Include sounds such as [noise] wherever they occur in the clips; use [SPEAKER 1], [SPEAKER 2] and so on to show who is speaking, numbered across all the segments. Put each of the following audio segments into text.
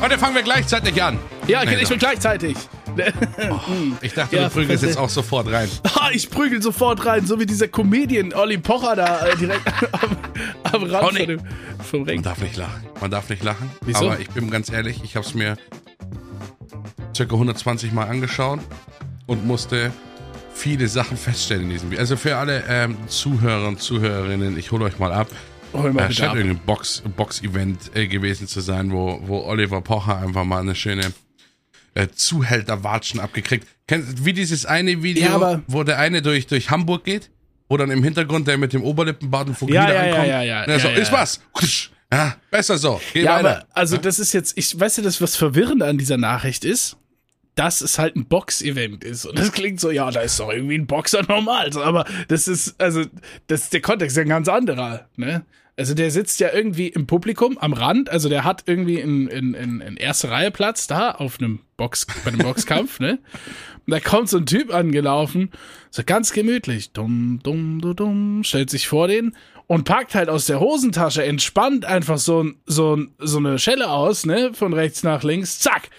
[SPEAKER 1] Heute fangen wir gleichzeitig an.
[SPEAKER 2] Ja,
[SPEAKER 1] Nee,
[SPEAKER 2] ich bin gleichzeitig.
[SPEAKER 1] Ich dachte,
[SPEAKER 2] Ja,
[SPEAKER 1] du prügelst jetzt auch sofort rein. [laughs]
[SPEAKER 2] Ah, ich prügel sofort rein, so wie dieser Comedian Olli Pocher da äh, direkt [laughs] am, am Rand
[SPEAKER 1] Oh, nee.
[SPEAKER 2] von dem, vom Ring.
[SPEAKER 1] Man darf nicht lachen. Man darf nicht lachen.
[SPEAKER 2] Wieso?
[SPEAKER 1] Aber ich bin ganz ehrlich, ich habe es mir circa 120 Mal angeschaut und musste viele Sachen feststellen in diesem Video. Also für alle ähm, Zuhörer und Zuhörerinnen, ich hole euch mal ab.
[SPEAKER 2] Hol mal
[SPEAKER 1] Äh,
[SPEAKER 2] bitte ab.
[SPEAKER 1] irgendein Box- Box-Event äh, gewesen zu sein, wo, wo Oliver Pocher einfach mal eine schöne äh, Zuhälterwatschen abgekriegt. Kennt, wie dieses eine Video,
[SPEAKER 2] Ja,
[SPEAKER 1] wo der eine durch, durch Hamburg geht, wo dann im Hintergrund der mit dem Oberlippenbart und Fukuhila
[SPEAKER 2] Ja, ja, ja,
[SPEAKER 1] ankommt.
[SPEAKER 2] ja, ja,
[SPEAKER 1] so,
[SPEAKER 2] ja, ja.
[SPEAKER 1] ist was? Ja, besser so. Geh
[SPEAKER 2] Ja,
[SPEAKER 1] weiter.
[SPEAKER 2] aber also das ist jetzt, ich weißt du, das was verwirrend an dieser Nachricht ist, dass es halt ein Box-Event ist. Und das klingt so, ja, da ist doch irgendwie ein Boxer normal. So, Aber das ist, also, das der Kontext ist ja ein ganz anderer, ne? Also der sitzt ja irgendwie im Publikum am Rand, also der hat irgendwie in, in, in, in erster Reihe Platz da auf einem Box, bei einem Boxkampf, ne? Und da kommt so ein Typ angelaufen, so ganz gemütlich, dumm, dumm, dumm, dumm, stellt sich vor den und packt halt aus der Hosentasche entspannt einfach so, so, so eine Schelle aus, ne, von rechts nach links, zack.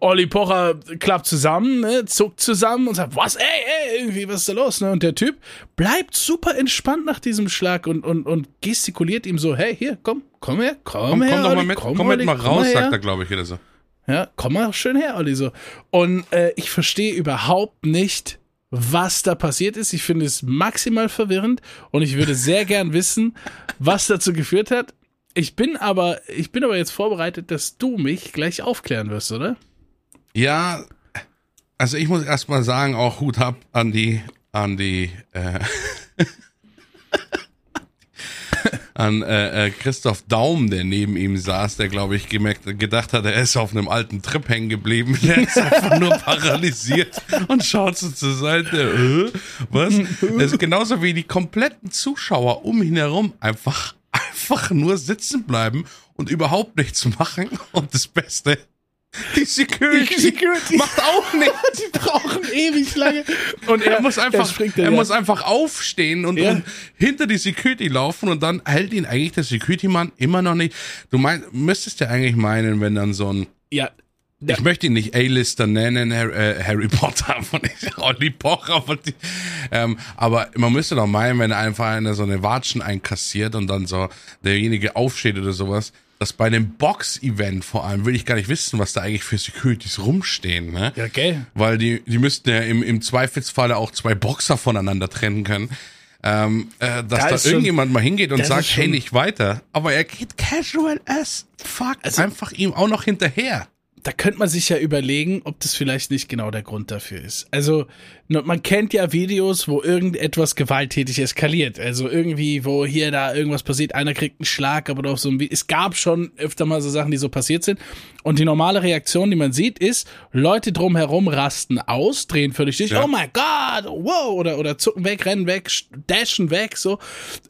[SPEAKER 2] Olli Pocher klappt zusammen, ne, zuckt zusammen und sagt, was, ey, ey, irgendwie, was ist da los, ne? Und der Typ bleibt super entspannt nach diesem Schlag und, und, und gestikuliert ihm so, hey, hier, komm, komm her, komm,
[SPEAKER 1] Komm,
[SPEAKER 2] her,
[SPEAKER 1] komm doch mal
[SPEAKER 2] Olli,
[SPEAKER 1] mit, komm,
[SPEAKER 2] Olli,
[SPEAKER 1] mit mal
[SPEAKER 2] komm
[SPEAKER 1] raus, sagt er, glaube ich, oder so.
[SPEAKER 2] Ja, komm mal schön her, Olli, so. Und äh, ich verstehe überhaupt nicht, was da passiert ist. Ich finde es maximal verwirrend und ich würde sehr [laughs] gern wissen, was dazu geführt hat. Ich bin aber, ich bin aber jetzt vorbereitet, dass du mich gleich aufklären wirst, oder?
[SPEAKER 1] Ja, also ich muss erstmal sagen, auch Hut ab an die, an die, äh, [laughs] an äh, äh, Christoph Daum, der neben ihm saß, der glaube ich gemerkt, gedacht hat, er ist auf einem alten Trip hängen geblieben. [laughs] Der ist einfach nur paralysiert [laughs] und schaut so zur Seite. Äh, was? Das ist genauso wie die kompletten Zuschauer um ihn herum einfach, einfach nur sitzen bleiben und überhaupt nichts machen. Und das Beste, die Security,
[SPEAKER 2] Die Security.
[SPEAKER 1] macht auch [laughs] nichts.
[SPEAKER 2] Die brauchen ewig lange. Und
[SPEAKER 1] Er muss einfach, er
[SPEAKER 2] ja.
[SPEAKER 1] muss einfach aufstehen und,
[SPEAKER 2] Ja.
[SPEAKER 1] und hinter die Security laufen und dann hält ihn eigentlich der Security-Mann immer noch nicht. Du meinst, müsstest ja eigentlich meinen, wenn dann so ein,
[SPEAKER 2] ja,
[SPEAKER 1] ich möchte ihn nicht A-Lister nennen, Harry, äh, Harry Potter, [laughs] von Olli Pocher, von die, ähm, aber man müsste doch meinen, wenn einfach einer so eine Watschen einkassiert und dann so derjenige aufsteht oder sowas, dass bei einem Box-Event vor allem will ich gar nicht wissen, was da eigentlich für Securities rumstehen, ne?
[SPEAKER 2] ja, gell?
[SPEAKER 1] Weil die, die müssten ja im, im Zweifelsfalle auch zwei Boxer voneinander trennen können. Ähm, äh, dass
[SPEAKER 2] Da
[SPEAKER 1] da,
[SPEAKER 2] ist schon-
[SPEAKER 1] irgendjemand mal hingeht und sagt, hey, nicht weiter. Aber er geht casual as fuck
[SPEAKER 2] Also-
[SPEAKER 1] einfach ihm auch noch hinterher.
[SPEAKER 2] Da könnte man sich ja überlegen, ob das vielleicht nicht genau der Grund dafür ist. Also, man kennt ja Videos, wo irgendetwas gewalttätig eskaliert. Also irgendwie, wo hier da irgendwas passiert, einer kriegt einen Schlag, aber auf so ein Vi- Es gab schon öfter mal so Sachen, die so passiert sind. Und die normale Reaktion, die man sieht, ist, Leute drumherum rasten aus, drehen völlig durch,
[SPEAKER 1] Ja.
[SPEAKER 2] oh mein Gott, wow, oder, oder zucken weg, rennen weg, dashen weg, so.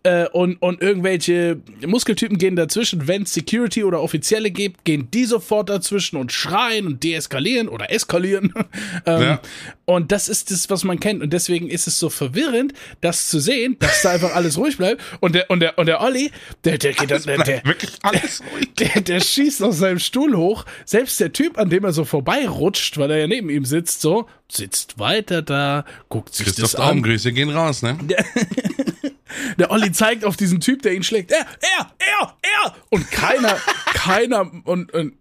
[SPEAKER 2] Äh, und, und irgendwelche Muskeltypen gehen dazwischen. Wenn es Security oder Offizielle gibt, gehen die sofort dazwischen und schreien und deeskalieren oder eskalieren. [laughs] ähm,
[SPEAKER 1] Ja.
[SPEAKER 2] Und das ist das, was man kennt. Und deswegen ist es so verwirrend, das zu sehen, dass da einfach alles ruhig bleibt. Und der, und der, und der Olli, der, der geht dann, der, der,
[SPEAKER 1] Wirklich alles ruhig.
[SPEAKER 2] der, der schießt aus seinem Stuhl hoch. Selbst der Typ, an dem er so vorbeirutscht, weil er ja neben ihm sitzt, so, sitzt weiter da, guckt sich
[SPEAKER 1] Christoph
[SPEAKER 2] das an.
[SPEAKER 1] Grüße gehen raus, ne? [laughs]
[SPEAKER 2] Der Olli zeigt auf diesen Typ, der ihn schlägt. Er, er, er, er. Und keiner, keiner und, und,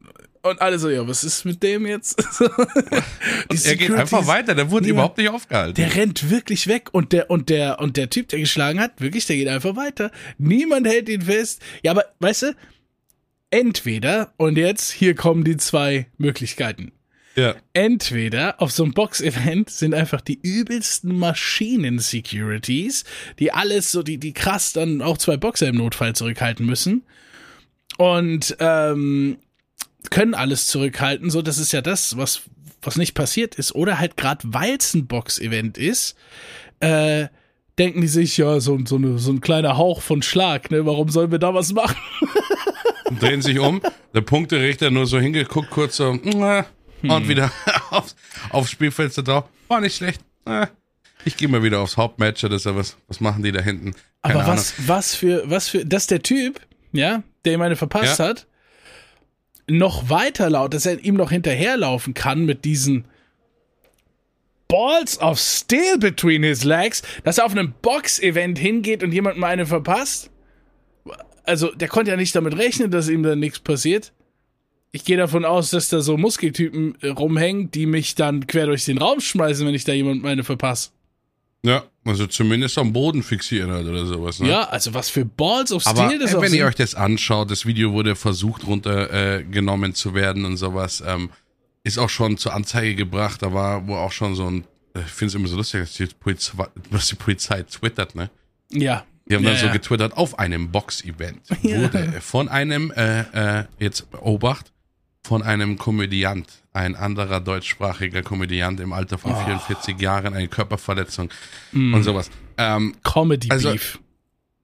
[SPEAKER 2] und alle so, ja, was ist mit dem jetzt? [laughs] Die
[SPEAKER 1] Er geht einfach weiter, der wurde
[SPEAKER 2] Ja.
[SPEAKER 1] überhaupt nicht aufgehalten.
[SPEAKER 2] Der rennt wirklich weg und der und der und der Typ, der geschlagen hat, wirklich, der geht einfach weiter. Niemand hält ihn fest. Ja, aber weißt du, entweder und jetzt hier kommen die zwei Möglichkeiten.
[SPEAKER 1] ja.
[SPEAKER 2] Entweder auf so einem Box-Event sind einfach die übelsten Maschinen-Securities, die alles so, die, die krass dann auch zwei Boxer im Notfall zurückhalten müssen. Und ähm, können alles zurückhalten, so das ist ja das, was, was nicht passiert ist. Oder halt gerade, weil es ein Box-Event ist, äh, denken die sich, ja, so, so, eine, so ein kleiner Hauch von Schlag, ne? Warum sollen wir da was machen?
[SPEAKER 1] Und [laughs] drehen sich um, der Punkterichter nur so hingeguckt, kurz so, "Mua",
[SPEAKER 2] Hm.
[SPEAKER 1] und wieder [laughs] aufs, aufs Spielfeld drauf. War nicht schlecht. Äh, Ich gehe mal wieder aufs Hauptmatch oder so. Was, was machen die da hinten? Keine
[SPEAKER 2] Aber
[SPEAKER 1] Ahnung.
[SPEAKER 2] was, was für, was für, dass der Typ, ja, der ihm eine verpasst
[SPEAKER 1] Ja.
[SPEAKER 2] hat, noch weiter laut, dass er ihm noch hinterherlaufen kann mit diesen Balls of Steel between his legs, dass er auf einem Box-Event hingeht und jemandem eine verpasst. Also, der konnte ja nicht damit rechnen, dass ihm da nichts passiert. Ich gehe davon aus, dass da so Muskeltypen rumhängen, die mich dann quer durch den Raum schmeißen, wenn ich da jemandem eine verpasse.
[SPEAKER 1] Ja, also zumindest am Boden fixieren halt oder sowas. Ne?
[SPEAKER 2] Ja, also was für Balls of Steel
[SPEAKER 1] Aber
[SPEAKER 2] das auch
[SPEAKER 1] wenn ihr euch das anschaut, das Video wurde versucht runtergenommen äh, zu werden und sowas, ähm, ist auch schon zur Anzeige gebracht. Da war wo auch schon so ein, äh, ich finde es immer so lustig, dass die, Polizei, dass die Polizei twittert, ne?
[SPEAKER 2] Ja.
[SPEAKER 1] Die haben
[SPEAKER 2] ja,
[SPEAKER 1] dann so
[SPEAKER 2] ja.
[SPEAKER 1] getwittert, auf einem Box-Event [laughs]
[SPEAKER 2] Ja.
[SPEAKER 1] wurde von einem, äh, äh, jetzt Obacht, von einem Komödiant, ein anderer deutschsprachiger Komödiant im Alter von
[SPEAKER 2] Oh.
[SPEAKER 1] 44 Jahren, eine Körperverletzung
[SPEAKER 2] Mm.
[SPEAKER 1] und sowas. Ähm,
[SPEAKER 2] Comedy
[SPEAKER 1] Also-
[SPEAKER 2] Beef.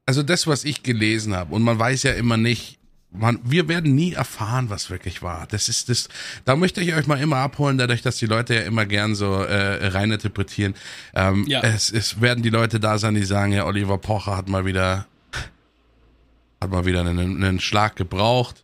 [SPEAKER 1] also das, was ich gelesen habe, und man weiß ja immer nicht, man, wir werden nie erfahren, was wirklich war. Das ist das, da möchte ich euch mal immer abholen, dadurch, dass die Leute ja immer gern so äh, reininterpretieren. Ähm,
[SPEAKER 2] Ja.
[SPEAKER 1] es, es werden die Leute da sein, die sagen, ja, Oliver Pocher hat mal wieder, hat mal wieder einen, einen Schlag gebraucht.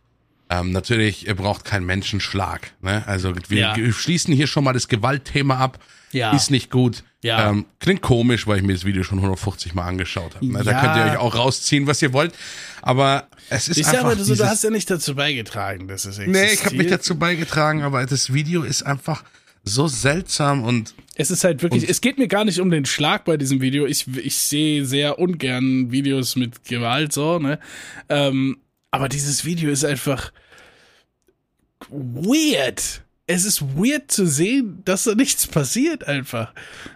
[SPEAKER 1] Ähm, natürlich, braucht keinen Menschenschlag. Ne? Also wir
[SPEAKER 2] Ja.
[SPEAKER 1] schließen hier schon mal das Gewaltthema ab.
[SPEAKER 2] Ja.
[SPEAKER 1] Ist nicht gut.
[SPEAKER 2] Ja.
[SPEAKER 1] Ähm, klingt komisch, weil ich mir das Video schon 150 Mal angeschaut habe. Ne? Da könnt ihr euch auch rausziehen, was ihr wollt. Aber es ist
[SPEAKER 2] Ich
[SPEAKER 1] einfach
[SPEAKER 2] sag mal, du, du hast ja nicht dazu beigetragen, dass es
[SPEAKER 1] Nee, ich habe
[SPEAKER 2] existiert.
[SPEAKER 1] nicht dazu beigetragen, aber das Video ist einfach so seltsam und
[SPEAKER 2] Es ist halt wirklich, es geht mir gar nicht um den Schlag bei diesem Video. Ich, ich sehe sehr ungern Videos mit Gewalt, so, ne? Ähm, aber dieses Video ist einfach weird. Es ist weird zu sehen, dass da nichts passiert einfach.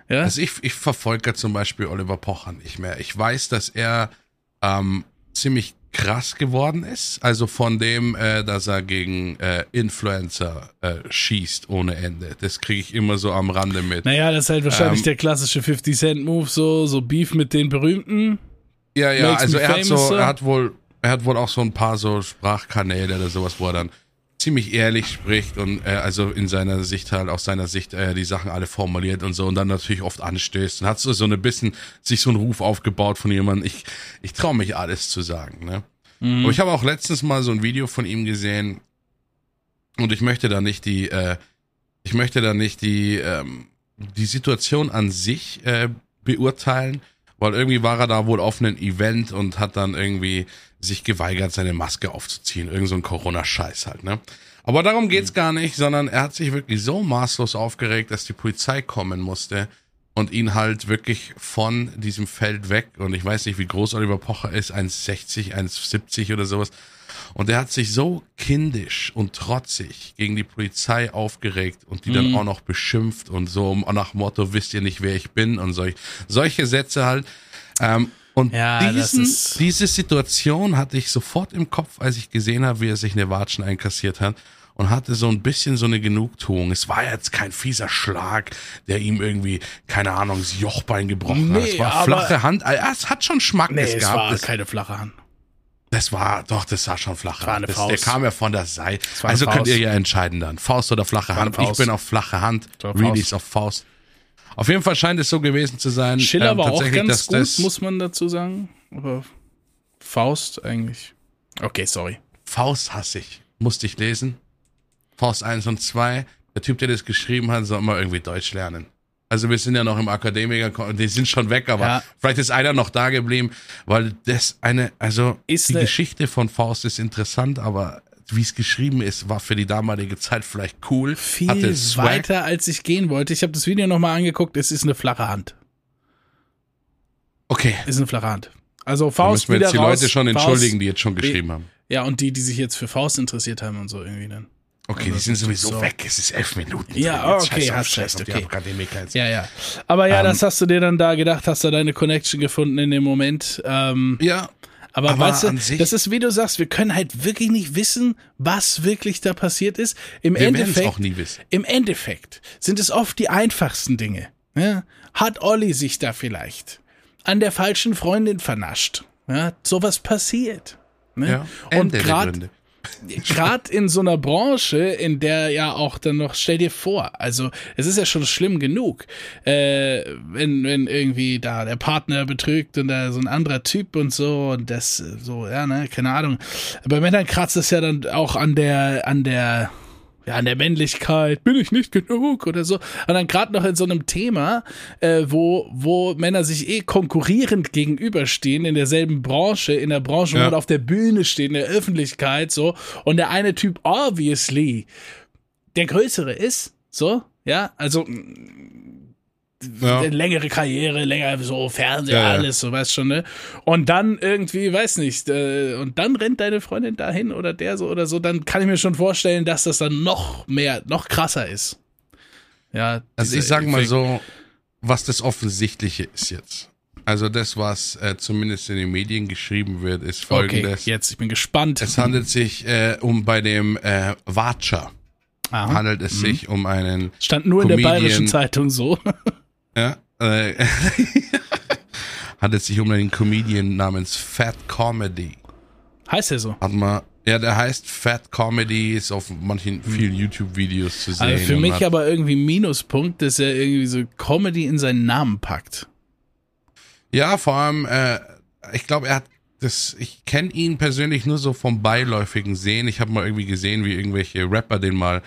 [SPEAKER 2] Ja.
[SPEAKER 1] also ich, ich verfolge zum Beispiel Oliver Pocher nicht mehr. Ich weiß, dass er ähm, ziemlich krass geworden ist. Also von dem, äh, dass er gegen äh, Influencer äh, schießt ohne Ende. Das kriege ich immer so am Rande mit.
[SPEAKER 2] Naja, das ist halt wahrscheinlich
[SPEAKER 1] Ähm,
[SPEAKER 2] der klassische 50 Cent Move, so, so Beef mit den Berühmten.
[SPEAKER 1] Ja, ja,
[SPEAKER 2] Makes
[SPEAKER 1] also er hat so. er hat wohl, er hat wohl auch so ein paar so Sprachkanäle oder sowas, wo er dann ziemlich ehrlich spricht und äh, also in seiner Sicht halt aus seiner Sicht äh, die Sachen alle formuliert und so und dann natürlich oft anstößt und hat so so ein bisschen sich so einen Ruf aufgebaut von jemandem. Ich ich traue mich alles zu sagen, ne? Aber ich habe auch letztens mal so ein Video von ihm gesehen und ich möchte da nicht die äh, ich möchte da nicht die ähm, die Situation an sich äh, beurteilen, weil irgendwie war er da wohl auf einem Event und hat dann irgendwie sich geweigert, seine Maske aufzuziehen. Irgend so ein Corona-Scheiß halt, ne? Aber darum geht's gar nicht, sondern er hat sich wirklich so maßlos aufgeregt, dass die Polizei kommen musste und ihn halt wirklich von diesem Feld weg, und ich weiß nicht, wie groß Oliver Pocher ist, 1,60, 1,70 oder sowas. Und er hat sich so kindisch und trotzig gegen die Polizei aufgeregt und die dann auch noch beschimpft und so nach Motto, wisst ihr nicht, wer ich bin und solch, solche Sätze halt. Ähm, und
[SPEAKER 2] Ja,
[SPEAKER 1] diesen, diese Situation hatte ich sofort im Kopf, als ich gesehen habe, wie er sich eine Watschen einkassiert hat und hatte so ein bisschen so eine Genugtuung. Es war jetzt kein fieser Schlag, der ihm irgendwie, keine Ahnung, das Jochbein gebrochen hat.
[SPEAKER 2] Nee,
[SPEAKER 1] Es war flache Hand. Ah, Es hat schon Schmack
[SPEAKER 2] Nee, es
[SPEAKER 1] gehabt.
[SPEAKER 2] war
[SPEAKER 1] das,
[SPEAKER 2] keine flache Hand.
[SPEAKER 1] Das war, doch, das war schon flache
[SPEAKER 2] war
[SPEAKER 1] Hand.
[SPEAKER 2] eine
[SPEAKER 1] Das, der
[SPEAKER 2] Faust.
[SPEAKER 1] kam ja von der Seite.
[SPEAKER 2] war
[SPEAKER 1] Also könnt ihr
[SPEAKER 2] Faust.
[SPEAKER 1] ja entscheiden dann. Faust oder flache
[SPEAKER 2] war
[SPEAKER 1] Hand. Ich
[SPEAKER 2] Faust.
[SPEAKER 1] bin auf flache Hand.
[SPEAKER 2] war Faust.
[SPEAKER 1] ist auf Faust. Auf jeden Fall scheint es so gewesen zu sein.
[SPEAKER 2] Schiller
[SPEAKER 1] ähm,
[SPEAKER 2] war auch ganz gut,
[SPEAKER 1] das
[SPEAKER 2] muss man dazu sagen. Aber Faust eigentlich. Okay, sorry.
[SPEAKER 1] Faust hasse ich. Musste ich lesen. Faust 1 und 2. Der Typ, der das geschrieben hat, soll immer irgendwie Deutsch lernen. Also wir sind ja noch im Akademiker, die sind schon weg, aber
[SPEAKER 2] Ja.
[SPEAKER 1] vielleicht ist einer noch da geblieben, weil das eine, also
[SPEAKER 2] Ist
[SPEAKER 1] die
[SPEAKER 2] eine-
[SPEAKER 1] Geschichte von Faust ist interessant, aber wie es geschrieben ist, war für die damalige Zeit vielleicht cool.
[SPEAKER 2] Viel weiter, als ich gehen wollte. Ich habe das Video nochmal angeguckt. Es ist eine flache Hand.
[SPEAKER 1] Okay,
[SPEAKER 2] Es ist eine flache Hand. Also
[SPEAKER 1] da
[SPEAKER 2] Faust
[SPEAKER 1] müssen wir jetzt die
[SPEAKER 2] raus.
[SPEAKER 1] Leute schon
[SPEAKER 2] Faust,
[SPEAKER 1] entschuldigen, die jetzt schon geschrieben haben.
[SPEAKER 2] Ja, und die, die sich jetzt für Faust interessiert haben und so irgendwie dann.
[SPEAKER 1] Okay, die
[SPEAKER 2] das
[SPEAKER 1] sind sowieso
[SPEAKER 2] so.
[SPEAKER 1] weg. Es ist elf Minuten.
[SPEAKER 2] Ja,
[SPEAKER 1] Jetzt
[SPEAKER 2] okay, hast recht,
[SPEAKER 1] die
[SPEAKER 2] okay. Ja, ja. Aber ja,
[SPEAKER 1] Ähm,
[SPEAKER 2] das hast du dir dann da gedacht, hast du deine Connection gefunden in dem Moment. Ähm,
[SPEAKER 1] ja,
[SPEAKER 2] aber,
[SPEAKER 1] aber
[SPEAKER 2] weißt du, das ist, wie du sagst, wir können halt wirklich nicht wissen, was wirklich da passiert ist. Im
[SPEAKER 1] wir
[SPEAKER 2] Endeffekt,
[SPEAKER 1] auch nie wissen.
[SPEAKER 2] im Endeffekt sind es oft die einfachsten Dinge. Ja? Hat Olli sich da vielleicht an der falschen Freundin vernascht? Ja? Sowas passiert. Ne?
[SPEAKER 1] Ja,
[SPEAKER 2] Und gerade. Gerade in so einer Branche, in der ja auch dann noch, stell dir vor, also es ist ja schon schlimm genug, äh, wenn, wenn irgendwie da der Partner betrügt und da so ein anderer Typ und so und das so, ja, ne, keine Ahnung. Bei Männern kratzt es ja dann auch an der, an der, ja, an der Männlichkeit, bin ich nicht genug oder so. Und dann gerade noch in so einem Thema, äh, wo, wo Männer sich eh konkurrierend gegenüberstehen in derselben Branche, in der Branche,
[SPEAKER 1] Ja.
[SPEAKER 2] wo man auf der Bühne steht, in der Öffentlichkeit, so. Und der eine Typ obviously der größere ist, so, ja, also
[SPEAKER 1] Ja.
[SPEAKER 2] längere Karriere, länger so Fernseher,
[SPEAKER 1] Ja,
[SPEAKER 2] alles, so weißt schon, ne? Und dann irgendwie, weiß nicht, äh, und dann rennt deine Freundin dahin oder der so oder so, dann kann ich mir schon vorstellen, dass das dann noch mehr, noch krasser ist. Ja,
[SPEAKER 1] Also ich sag mal so, was das Offensichtliche ist jetzt. Also das, was äh, zumindest in den Medien geschrieben wird, ist
[SPEAKER 2] Okay,
[SPEAKER 1] folgendes.
[SPEAKER 2] jetzt, ich bin gespannt.
[SPEAKER 1] Es handelt sich äh, um bei dem äh, Watcher,
[SPEAKER 2] Aha.
[SPEAKER 1] handelt es sich um einen,
[SPEAKER 2] Stand nur in der
[SPEAKER 1] Comedian.
[SPEAKER 2] bayerischen Zeitung so. [laughs]
[SPEAKER 1] ja, äh, [laughs] handelt sich um einen Comedian namens Fat Comedy.
[SPEAKER 2] heißt er so.
[SPEAKER 1] Hat man, ja, der heißt Fat Comedy, ist auf manchen vielen YouTube-Videos zu sehen.
[SPEAKER 2] Also für mich
[SPEAKER 1] hat,
[SPEAKER 2] aber irgendwie Minuspunkt, dass er irgendwie so Comedy in seinen Namen packt.
[SPEAKER 1] Ja, vor allem, äh, ich glaube, er hat das, ich kenne ihn persönlich nur so vom beiläufigen Sehen. Ich habe mal irgendwie gesehen, wie irgendwelche Rapper den mal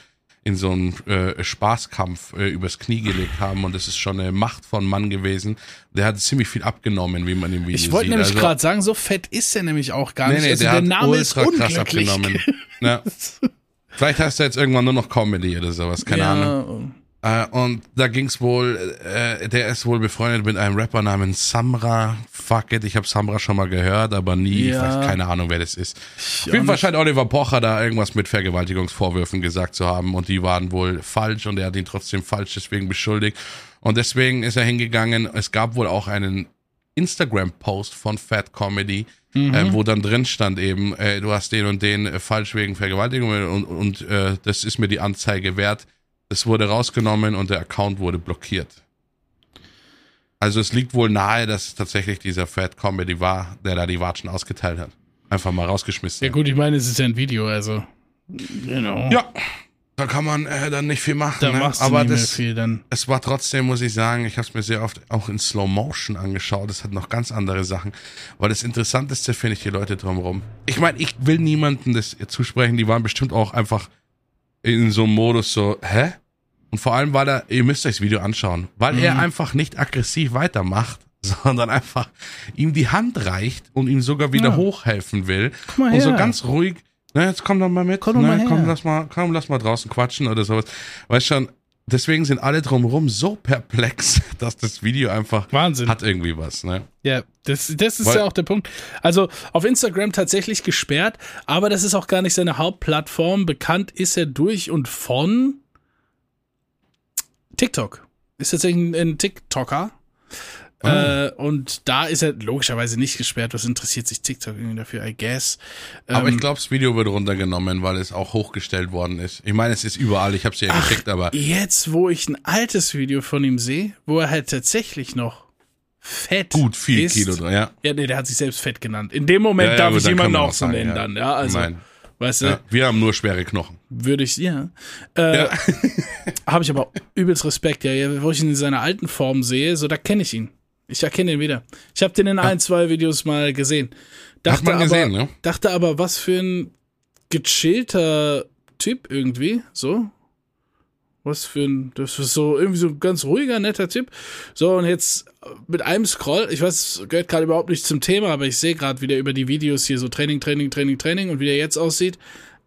[SPEAKER 1] in so einen äh, Spaßkampf äh, übers Knie gelegt haben und das ist schon eine Macht von Mann gewesen. Der hat ziemlich viel abgenommen, wie man im Video
[SPEAKER 2] Ich wollte
[SPEAKER 1] sieht.
[SPEAKER 2] nämlich
[SPEAKER 1] Also-
[SPEAKER 2] gerade sagen, so fett ist er nämlich auch gar
[SPEAKER 1] Nee,
[SPEAKER 2] nicht.
[SPEAKER 1] nee,
[SPEAKER 2] also
[SPEAKER 1] der,
[SPEAKER 2] der
[SPEAKER 1] hat
[SPEAKER 2] Name ist unglücklich.
[SPEAKER 1] abgenommen. [laughs] Ja. Vielleicht heißt er jetzt irgendwann nur noch Comedy oder sowas, keine
[SPEAKER 2] ja,
[SPEAKER 1] Ahnung. Äh, und da ging's wohl, äh, der ist wohl befreundet mit einem Rapper namens Samra. Fuck it, ich habe Samra schon mal gehört, aber nie, ich
[SPEAKER 2] Ja.
[SPEAKER 1] weiß keine Ahnung, wer das ist. Auf
[SPEAKER 2] auch
[SPEAKER 1] jeden Fall scheint Oliver Pocher da irgendwas mit Vergewaltigungsvorwürfen gesagt zu haben und die waren wohl falsch und er hat ihn trotzdem falsch deswegen beschuldigt. Und deswegen ist er hingegangen. Es gab wohl auch einen Instagram-Post von Fat Comedy, äh, wo dann drin stand eben, äh, du hast den und den äh, falsch wegen Vergewaltigung und, und äh, das ist mir die Anzeige wert. Das wurde rausgenommen und der Account wurde blockiert. Also es liegt wohl nahe, dass es tatsächlich dieser Fat Comedy war, der da die Watschen ausgeteilt hat. Einfach mal rausgeschmissen.
[SPEAKER 2] Ja gut, ich meine, es ist ja ein Video, also. Genau.
[SPEAKER 1] Ja, da kann man äh, dann nicht viel machen.
[SPEAKER 2] Da
[SPEAKER 1] ne?
[SPEAKER 2] machst du
[SPEAKER 1] Aber
[SPEAKER 2] nicht mehr
[SPEAKER 1] das,
[SPEAKER 2] viel dann.
[SPEAKER 1] es war trotzdem, muss ich sagen, ich habe es mir sehr oft auch in Slow Motion angeschaut. Es hat noch ganz andere Sachen. Aber das Interessanteste finde ich die Leute drumherum. Ich meine, ich will niemandem das zusprechen. Die waren bestimmt auch einfach in so einem Modus so, hä? Und vor allem, weil er, ihr müsst euch das Video anschauen, weil er einfach nicht aggressiv weitermacht, [laughs] sondern einfach ihm die Hand reicht und ihm sogar wieder
[SPEAKER 2] Ja.
[SPEAKER 1] hochhelfen will.
[SPEAKER 2] mal
[SPEAKER 1] und so
[SPEAKER 2] her.
[SPEAKER 1] ganz ruhig, na, jetzt komm doch mal mit,
[SPEAKER 2] Komm
[SPEAKER 1] ne,
[SPEAKER 2] mal her.
[SPEAKER 1] komm, lass mal, komm, lass mal draußen quatschen oder sowas. Weißt schon, deswegen sind alle drumherum so perplex, [laughs] dass das Video einfach
[SPEAKER 2] Wahnsinn.
[SPEAKER 1] hat irgendwie was, ne?
[SPEAKER 2] Ja, das, das ist
[SPEAKER 1] Weil-
[SPEAKER 2] ja auch der Punkt. Also auf Instagram tatsächlich gesperrt, aber das ist auch gar nicht seine Hauptplattform. Bekannt ist er durch und von TikTok. Ist tatsächlich ein, ein TikToker.
[SPEAKER 1] Ah.
[SPEAKER 2] Äh, und da ist er logischerweise nicht gesperrt. Was interessiert sich TikTok irgendwie dafür, I guess.
[SPEAKER 1] Aber
[SPEAKER 2] Ähm,
[SPEAKER 1] ich glaube, das Video wird runtergenommen, weil es auch hochgestellt worden ist. Ich meine, es ist überall, ich habe es ja
[SPEAKER 2] Ach,
[SPEAKER 1] geschickt, aber
[SPEAKER 2] Jetzt, wo ich ein altes Video von ihm sehe, wo er halt tatsächlich noch fett
[SPEAKER 1] gut viel
[SPEAKER 2] ist.
[SPEAKER 1] Kilo drin, ja.
[SPEAKER 2] Ja, nee, der hat sich selbst fett genannt. In dem Moment
[SPEAKER 1] Ja,
[SPEAKER 2] darf ich jemanden
[SPEAKER 1] man
[SPEAKER 2] auch so nennen
[SPEAKER 1] ja.
[SPEAKER 2] dann, ja. Also,
[SPEAKER 1] Nein.
[SPEAKER 2] weißt du.
[SPEAKER 1] Wir haben nur schwere Knochen.
[SPEAKER 2] würde ich, ja. Äh,
[SPEAKER 1] Ja. [laughs]
[SPEAKER 2] Habe ich aber übelst Respekt, ja. Wo ich ihn in seiner alten Form sehe, so, da kenne ich ihn. Ich erkenne ihn wieder. Ich habe den in ein, zwei Videos mal gesehen. Dachte
[SPEAKER 1] man gesehen,
[SPEAKER 2] aber,
[SPEAKER 1] ne?
[SPEAKER 2] Dachte aber, was für ein gechillter Typ irgendwie, so. Was für ein, das ist so irgendwie so ein ganz ruhiger, netter Typ. So, und jetzt mit einem Scroll, ich weiß, gehört gerade überhaupt nicht zum Thema, aber ich sehe gerade wieder über die Videos hier so Training, Training, Training, Training und wie der jetzt aussieht.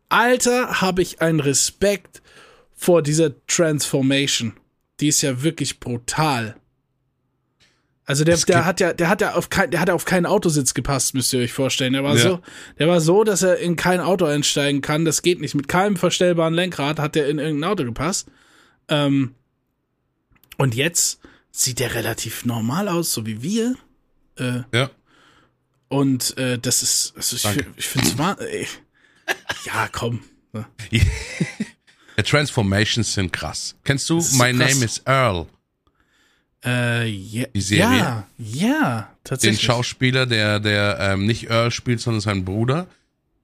[SPEAKER 2] Alter, habe ich einen Respekt vor dieser Transformation. Die ist ja wirklich brutal. Also der, der hat ja, der hat ja auf kein, der hat ja auf keinen Autositz gepasst, müsst ihr euch vorstellen. Der war
[SPEAKER 1] Ja.
[SPEAKER 2] so, der war so, dass er in kein Auto einsteigen kann. Das geht nicht. Mit keinem verstellbaren Lenkrad hat er in irgendein Auto gepasst. Ähm, und jetzt sieht er relativ normal aus, so wie wir. Äh,
[SPEAKER 1] Ja.
[SPEAKER 2] und äh, das ist, also ich,
[SPEAKER 1] Danke.
[SPEAKER 2] ich finde es wahr. ey. Ja, komm. [laughs]
[SPEAKER 1] Die Transformations sind krass. Kennst du
[SPEAKER 2] so
[SPEAKER 1] My
[SPEAKER 2] krass.
[SPEAKER 1] Name is Earl?
[SPEAKER 2] Äh, ja,
[SPEAKER 1] Die Serie?
[SPEAKER 2] ja, ja,
[SPEAKER 1] Den
[SPEAKER 2] tatsächlich.
[SPEAKER 1] Schauspieler, der, der ähm, nicht Earl spielt, sondern sein Bruder.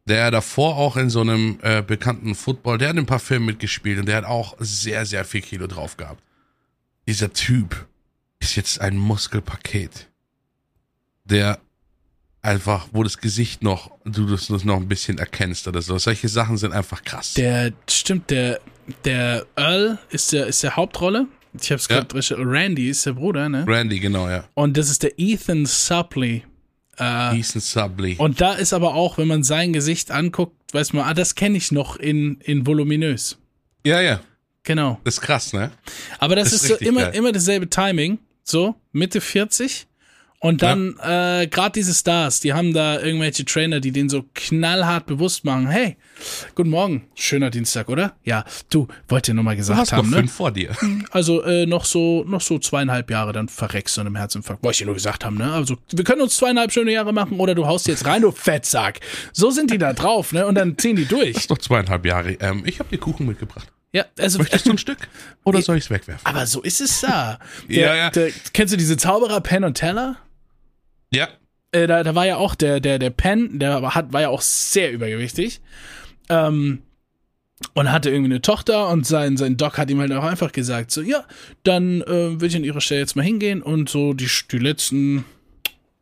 [SPEAKER 1] der davor auch in so einem äh, bekannten Football, der hat ein paar Filme mitgespielt und der hat auch sehr, sehr viel Kilo drauf gehabt. Dieser Typ ist jetzt ein Muskelpaket, der einfach, wo das Gesicht noch, du das noch ein bisschen erkennst oder so. Solche Sachen sind einfach krass.
[SPEAKER 2] Der, stimmt, der, der Earl ist der, ist der Hauptrolle. Ich hab's
[SPEAKER 1] Ja.
[SPEAKER 2] gerade, Randy ist der Bruder, ne?
[SPEAKER 1] Randy, genau, ja.
[SPEAKER 2] Und das ist der Ethan Suppley. Äh,
[SPEAKER 1] Ethan Subley.
[SPEAKER 2] und da ist aber auch, wenn man sein Gesicht anguckt, weiß man, ah, das kenne ich noch in, in voluminös.
[SPEAKER 1] Ja, ja.
[SPEAKER 2] Genau.
[SPEAKER 1] Das ist krass, ne?
[SPEAKER 2] Aber das,
[SPEAKER 1] Das ist
[SPEAKER 2] ist, so immer,
[SPEAKER 1] geil.
[SPEAKER 2] immer dasselbe Timing. So, Mitte 40. Und dann, äh, gerade diese Stars, die haben da irgendwelche Trainer, die den so knallhart bewusst machen. Hey, guten Morgen, schöner Dienstag, oder? Ja, du, wollt ihr nur mal
[SPEAKER 1] Du
[SPEAKER 2] gesagt
[SPEAKER 1] hast noch
[SPEAKER 2] haben, ne?
[SPEAKER 1] fünf vor dir. [laughs]
[SPEAKER 2] Also äh, noch so noch so zweieinhalb Jahre, dann verreckst du an einem Herzinfarkt. Wollte ich dir nur gesagt haben, ne? Also wir können uns zweieinhalb schöne Jahre machen oder du haust jetzt rein, du Fettsack. So sind die da drauf, ne? Und dann ziehen die durch.
[SPEAKER 1] noch zweieinhalb Jahre. Ähm, ich habe dir Kuchen mitgebracht.
[SPEAKER 2] Ja, also
[SPEAKER 1] Möchtest du ein [laughs] Stück? Oder soll ich es wegwerfen?
[SPEAKER 2] aber so ist es da. Der,
[SPEAKER 1] Ja, ja.
[SPEAKER 2] Der, kennst du diese Zauberer Penn und Teller?
[SPEAKER 1] Ja.
[SPEAKER 2] Äh, da, da war ja auch der, der, der Penn, der hat, war ja auch sehr übergewichtig. Ähm, und hatte irgendwie eine Tochter und sein, sein Doc hat ihm halt auch einfach gesagt, so, ja, dann äh, würde ich an ihrer Stelle jetzt mal hingehen und so die, die letzten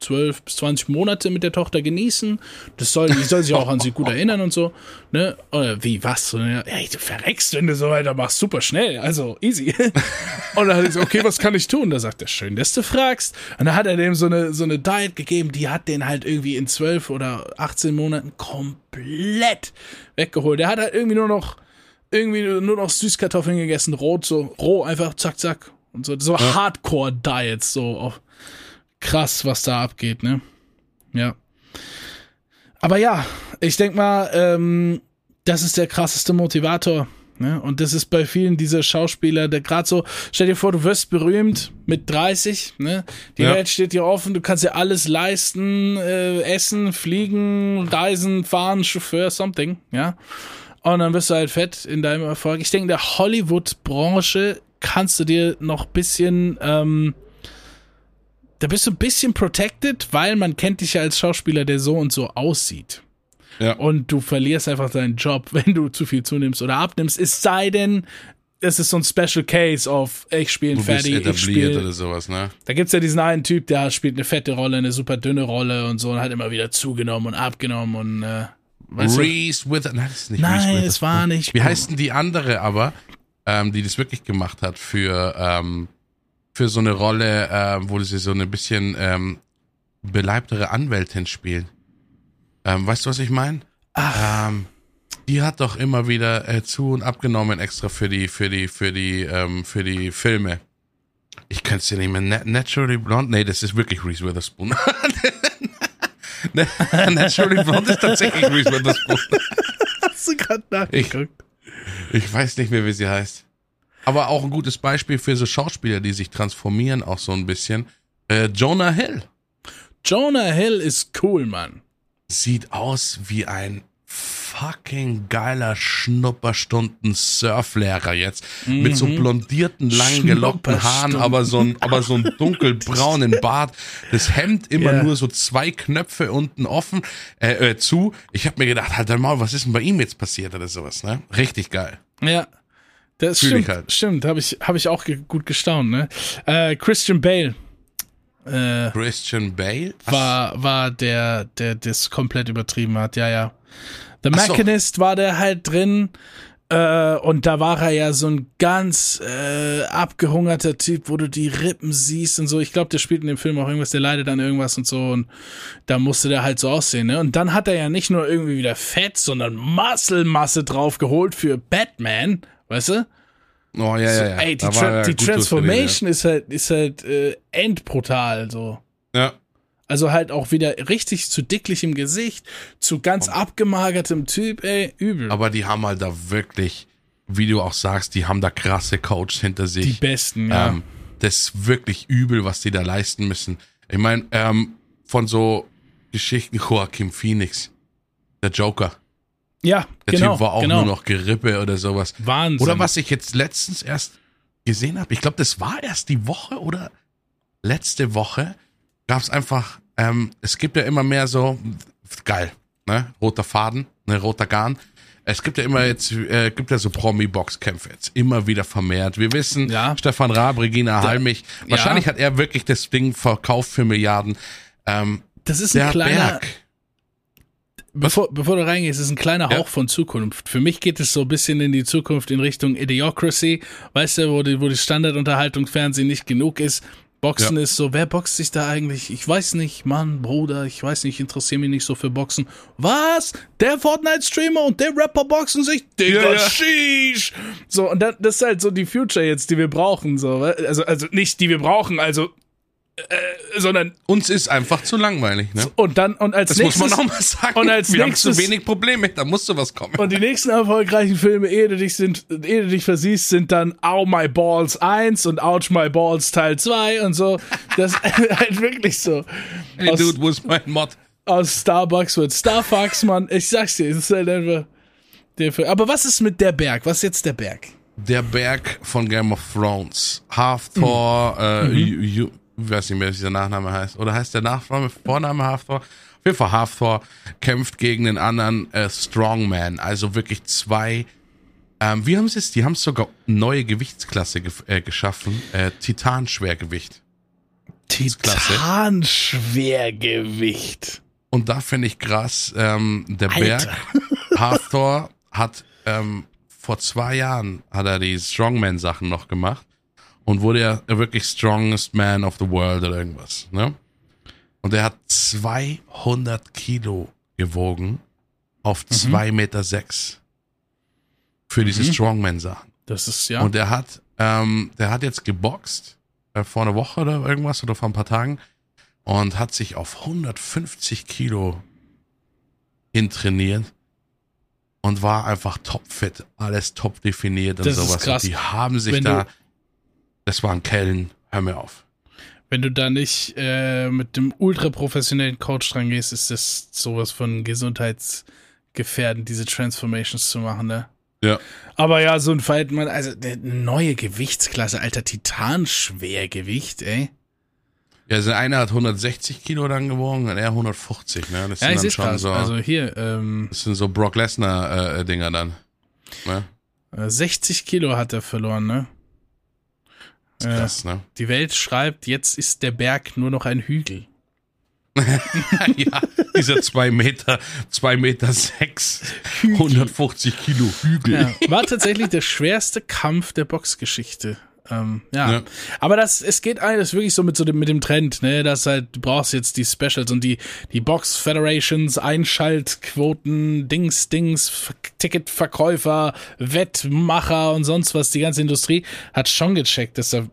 [SPEAKER 2] 12 bis 20 Monate mit der Tochter genießen. Das soll, die soll sich auch an sie gut erinnern und so. Ne? Oder wie, was? Ja, ey, du verreckst, wenn du so weitermachst, super schnell, also easy. [laughs] und dann hat ich so, okay, was kann ich tun? Da sagt er, schön, dass du fragst. Und dann hat er dem so eine, so eine Diet gegeben, die hat den halt irgendwie in 12 oder 18 Monaten komplett weggeholt. Der hat halt irgendwie nur noch, irgendwie nur noch Süßkartoffeln gegessen, rot, so roh, einfach zack, zack. Und so, so Hardcore-Diets, so auf, krass, was da abgeht, ne? Ja. Aber ja, ich denk mal, ähm, das ist der krasseste Motivator. Ne? Und das ist bei vielen dieser Schauspieler, der gerade so, stell dir vor, du wirst berühmt mit 30, ne? Die
[SPEAKER 1] Ja.
[SPEAKER 2] Welt steht dir offen, du kannst dir alles leisten, äh, essen, fliegen, reisen, fahren, Chauffeur, something, ja. Und dann bist du halt fett in deinem Erfolg. Ich denke, in der Hollywood-Branche kannst du dir noch bisschen, ähm, da bist du ein bisschen protected, weil man kennt dich ja als Schauspieler, der so und so aussieht.
[SPEAKER 1] Ja.
[SPEAKER 2] Und du verlierst einfach deinen Job, [laughs] wenn du zu viel zunimmst oder abnimmst. Es sei denn, es ist so ein Special Case of, ich spiele
[SPEAKER 1] bist
[SPEAKER 2] Fatty, ich
[SPEAKER 1] etabliert
[SPEAKER 2] spiele.
[SPEAKER 1] oder sowas, ne?
[SPEAKER 2] Da gibt's ja diesen einen Typ, der spielt eine fette Rolle, eine super dünne Rolle und so und hat immer wieder zugenommen und abgenommen und äh?
[SPEAKER 1] Reese with Nein, das ist nicht
[SPEAKER 2] Nein,
[SPEAKER 1] Reese
[SPEAKER 2] es war nicht.
[SPEAKER 1] Wie heißt denn die andere aber, ähm, die das wirklich gemacht hat für, ähm, für so eine Rolle, äh, wo sie so eine bisschen ähm, beleibtere Anwältin spielt? Ähm, weißt du, was ich meine? Ähm, die hat doch immer wieder äh, zu und abgenommen extra für die, für die, für die, ähm, für die Filme. Ich kann es dir nicht mehr. Na Naturally Blonde? Nee, das ist wirklich Reese Witherspoon. [laughs] Naturally Blonde ist tatsächlich Reese Witherspoon. [laughs]
[SPEAKER 2] Hast du gerade nachgeguckt?
[SPEAKER 1] Ich weiß nicht mehr, wie sie heißt. Aber auch ein gutes Beispiel für so Schauspieler, die sich transformieren, auch so ein bisschen. Äh, Jonah Hill
[SPEAKER 2] Jonah Hill ist cool, Mann.
[SPEAKER 1] sieht aus wie ein fucking geiler Schnupperstunden-Surflehrer jetzt. Mit so blondierten, lang gelockten Haaren, aber so ein, aber so ein dunkelbraunen Bart. Das Hemd immer
[SPEAKER 2] Ja.
[SPEAKER 1] nur so zwei Knöpfe unten offen, äh, äh, zu. Ich habe mir gedacht, halt mal, was ist denn bei ihm jetzt passiert oder sowas, ne? Richtig geil.
[SPEAKER 2] Ja. Das
[SPEAKER 1] Fühl
[SPEAKER 2] stimmt,
[SPEAKER 1] halt.
[SPEAKER 2] stimmt, habe ich, hab ich auch ge gut gestaunt, ne? Äh, Christian Bale äh,
[SPEAKER 1] Christian Bale? Was?
[SPEAKER 2] war, war der, der das komplett übertrieben hat, ja, ja. The
[SPEAKER 1] Ach so.
[SPEAKER 2] Mechanist war der halt drin äh, und da war er ja so ein ganz äh, abgehungerter Typ, wo du die Rippen siehst und so. Ich glaube, der spielt in dem Film auch irgendwas, der leidet an irgendwas und so und da musste der halt so aussehen, ne? Und dann hat er ja nicht nur irgendwie wieder Fett, sondern Muskelmasse draufgeholt für Batman, weißt du?
[SPEAKER 1] Oh, ja, ja, ja.
[SPEAKER 2] Ey, die, Tra die Transformation ist halt, ist halt äh, endbrutal so.
[SPEAKER 1] Ja.
[SPEAKER 2] Also halt auch wieder richtig zu dicklich im Gesicht, zu ganz abgemagertem Typ, ey, übel.
[SPEAKER 1] Aber die haben halt da wirklich, wie du auch sagst, die haben da krasse Coaches hinter
[SPEAKER 2] die
[SPEAKER 1] sich.
[SPEAKER 2] besten, ja.
[SPEAKER 1] Ähm, das ist wirklich übel, was die da leisten müssen. Ich meine, ähm, von so Geschichten Joaquin Phoenix, der Joker.
[SPEAKER 2] Ja,
[SPEAKER 1] Der
[SPEAKER 2] genau.
[SPEAKER 1] Typ war auch
[SPEAKER 2] genau.
[SPEAKER 1] nur noch Gerippe oder sowas.
[SPEAKER 2] Wahnsinn.
[SPEAKER 1] Oder was ich jetzt letztens erst gesehen habe, ich glaube, das war erst die Woche oder letzte Woche, gab es einfach, ähm, es gibt ja immer mehr so, geil, ne? roter Faden, ne? roter Garn. Es gibt ja immer jetzt, äh, gibt ja so Promi-Boxkämpfe jetzt immer wieder vermehrt. Wir wissen,
[SPEAKER 2] Ja.
[SPEAKER 1] Stefan Raab, Regina Halmich, wahrscheinlich
[SPEAKER 2] ja.
[SPEAKER 1] hat er wirklich das Ding verkauft für Milliarden. Ähm,
[SPEAKER 2] Das ist ein kleiner,
[SPEAKER 1] Berg.
[SPEAKER 2] Bevor, bevor du reingehst, ist ein kleiner
[SPEAKER 1] Ja.
[SPEAKER 2] Hauch von Zukunft. Für mich geht es so ein bisschen in die Zukunft in Richtung Idiocracy, weißt du, wo die, wo die Standardunterhaltung Fernsehen nicht genug ist. Boxen
[SPEAKER 1] Ja.
[SPEAKER 2] ist so, wer boxt sich da eigentlich? Ich weiß nicht, Mann, Bruder, ich weiß nicht, ich interessiere mich nicht so für Boxen. Was? Der Fortnite-Streamer und der Rapper boxen sich? Digga,
[SPEAKER 1] Ja, ja.
[SPEAKER 2] sheesh! So, und dann, das ist halt so die Future jetzt, die wir brauchen, so, also, also nicht die wir brauchen, also, äh, sondern,
[SPEAKER 1] Uns ist einfach zu langweilig, ne?
[SPEAKER 2] und dann, und als
[SPEAKER 1] Das
[SPEAKER 2] nächstes,
[SPEAKER 1] muss man auch mal sagen.
[SPEAKER 2] und als
[SPEAKER 1] Wir
[SPEAKER 2] nächstes-
[SPEAKER 1] haben zu wenig Probleme, da musste was kommen.
[SPEAKER 2] Und die nächsten erfolgreichen Filme, ehe du dich, sind, ehe du dich versiehst, sind dann Ow My Balls 1 und Ouch My Balls Teil 2 und so. Das ist [laughs] halt wirklich so.
[SPEAKER 1] Hey,
[SPEAKER 2] aus,
[SPEAKER 1] Dude, wo ist mein Mod?
[SPEAKER 2] aus Starbucks wird Starbucks, Mann. Ich sag's dir, das ist halt einfach. Der Film. Aber was ist mit der Berg? Was ist jetzt der Berg?
[SPEAKER 1] Der Berg von Game of Thrones. Halfthor, äh, Ju- Ju- ich weiß nicht mehr, wie dieser Nachname heißt. Oder heißt der Nachname, Vorname Halfthor? Auf jeden Fall Halfthor kämpft gegen den anderen äh, Strongman. Also wirklich zwei. Ähm, wie haben sie es? Die haben sogar neue Gewichtsklasse gef- äh, geschaffen. Äh, Titanschwergewicht.
[SPEAKER 2] Titanschwergewicht.
[SPEAKER 1] Und da finde ich krass, ähm, der
[SPEAKER 2] Alter.
[SPEAKER 1] Berg, [laughs] Hathor hat ähm, vor zwei Jahren hat er die Strongman-Sachen noch gemacht und wurde ja wirklich Strongest Man of the World oder irgendwas. Ne? Und er hat 200 Kilo gewogen auf zwei Meter sechs für diese Strongman-Sachen.
[SPEAKER 2] Das ist ja.
[SPEAKER 1] Und er hat, ähm, der hat jetzt geboxt äh, vor einer Woche oder irgendwas oder vor ein paar Tagen und hat sich auf 150 Kilo hintrainiert und war einfach topfit, alles top definiert und
[SPEAKER 2] Das
[SPEAKER 1] sowas.
[SPEAKER 2] krass.
[SPEAKER 1] Und die haben sich
[SPEAKER 2] Wenn
[SPEAKER 1] da, das waren Kellen, hör mir auf.
[SPEAKER 2] Wenn du da nicht äh, mit dem ultraprofessionellen Coach dran gehst, ist das sowas von gesundheitsgefährdend, diese Transformations zu machen, ne?
[SPEAKER 1] Ja.
[SPEAKER 2] Aber ja, so ein Fight, man, also der neue Gewichtsklasse, alter Titanschwergewicht, ey.
[SPEAKER 1] Ja, also einer hat 160 Kilo dann gewogen und er 150, ne? Das
[SPEAKER 2] Ja,
[SPEAKER 1] sind dann schon
[SPEAKER 2] gerade.
[SPEAKER 1] so,
[SPEAKER 2] Also hier, ähm,
[SPEAKER 1] das sind so Brock Lesnar äh, Dinger dann. Ne?
[SPEAKER 2] äh, 60 Kilo hat er verloren, ne?
[SPEAKER 1] Ist krass, ne?
[SPEAKER 2] Die Welt schreibt, jetzt ist der Berg nur noch ein Hügel. [laughs]
[SPEAKER 1] ja, dieser zwei Meter, zwei Meter sechs, 150 Kilo Hügel.
[SPEAKER 2] Ja, war tatsächlich der schwerste Kampf der Boxgeschichte. Ähm, ja.
[SPEAKER 1] Ja.
[SPEAKER 2] aber das, es geht alles wirklich so mit so dem, mit dem Trend, ne, dass halt, du brauchst jetzt die Specials und die, die Box Federations, Einschaltquoten, Dings, Dings, Ver- Ticketverkäufer, Wettmacher und sonst was, die ganze Industrie hat schon gecheckt, dass da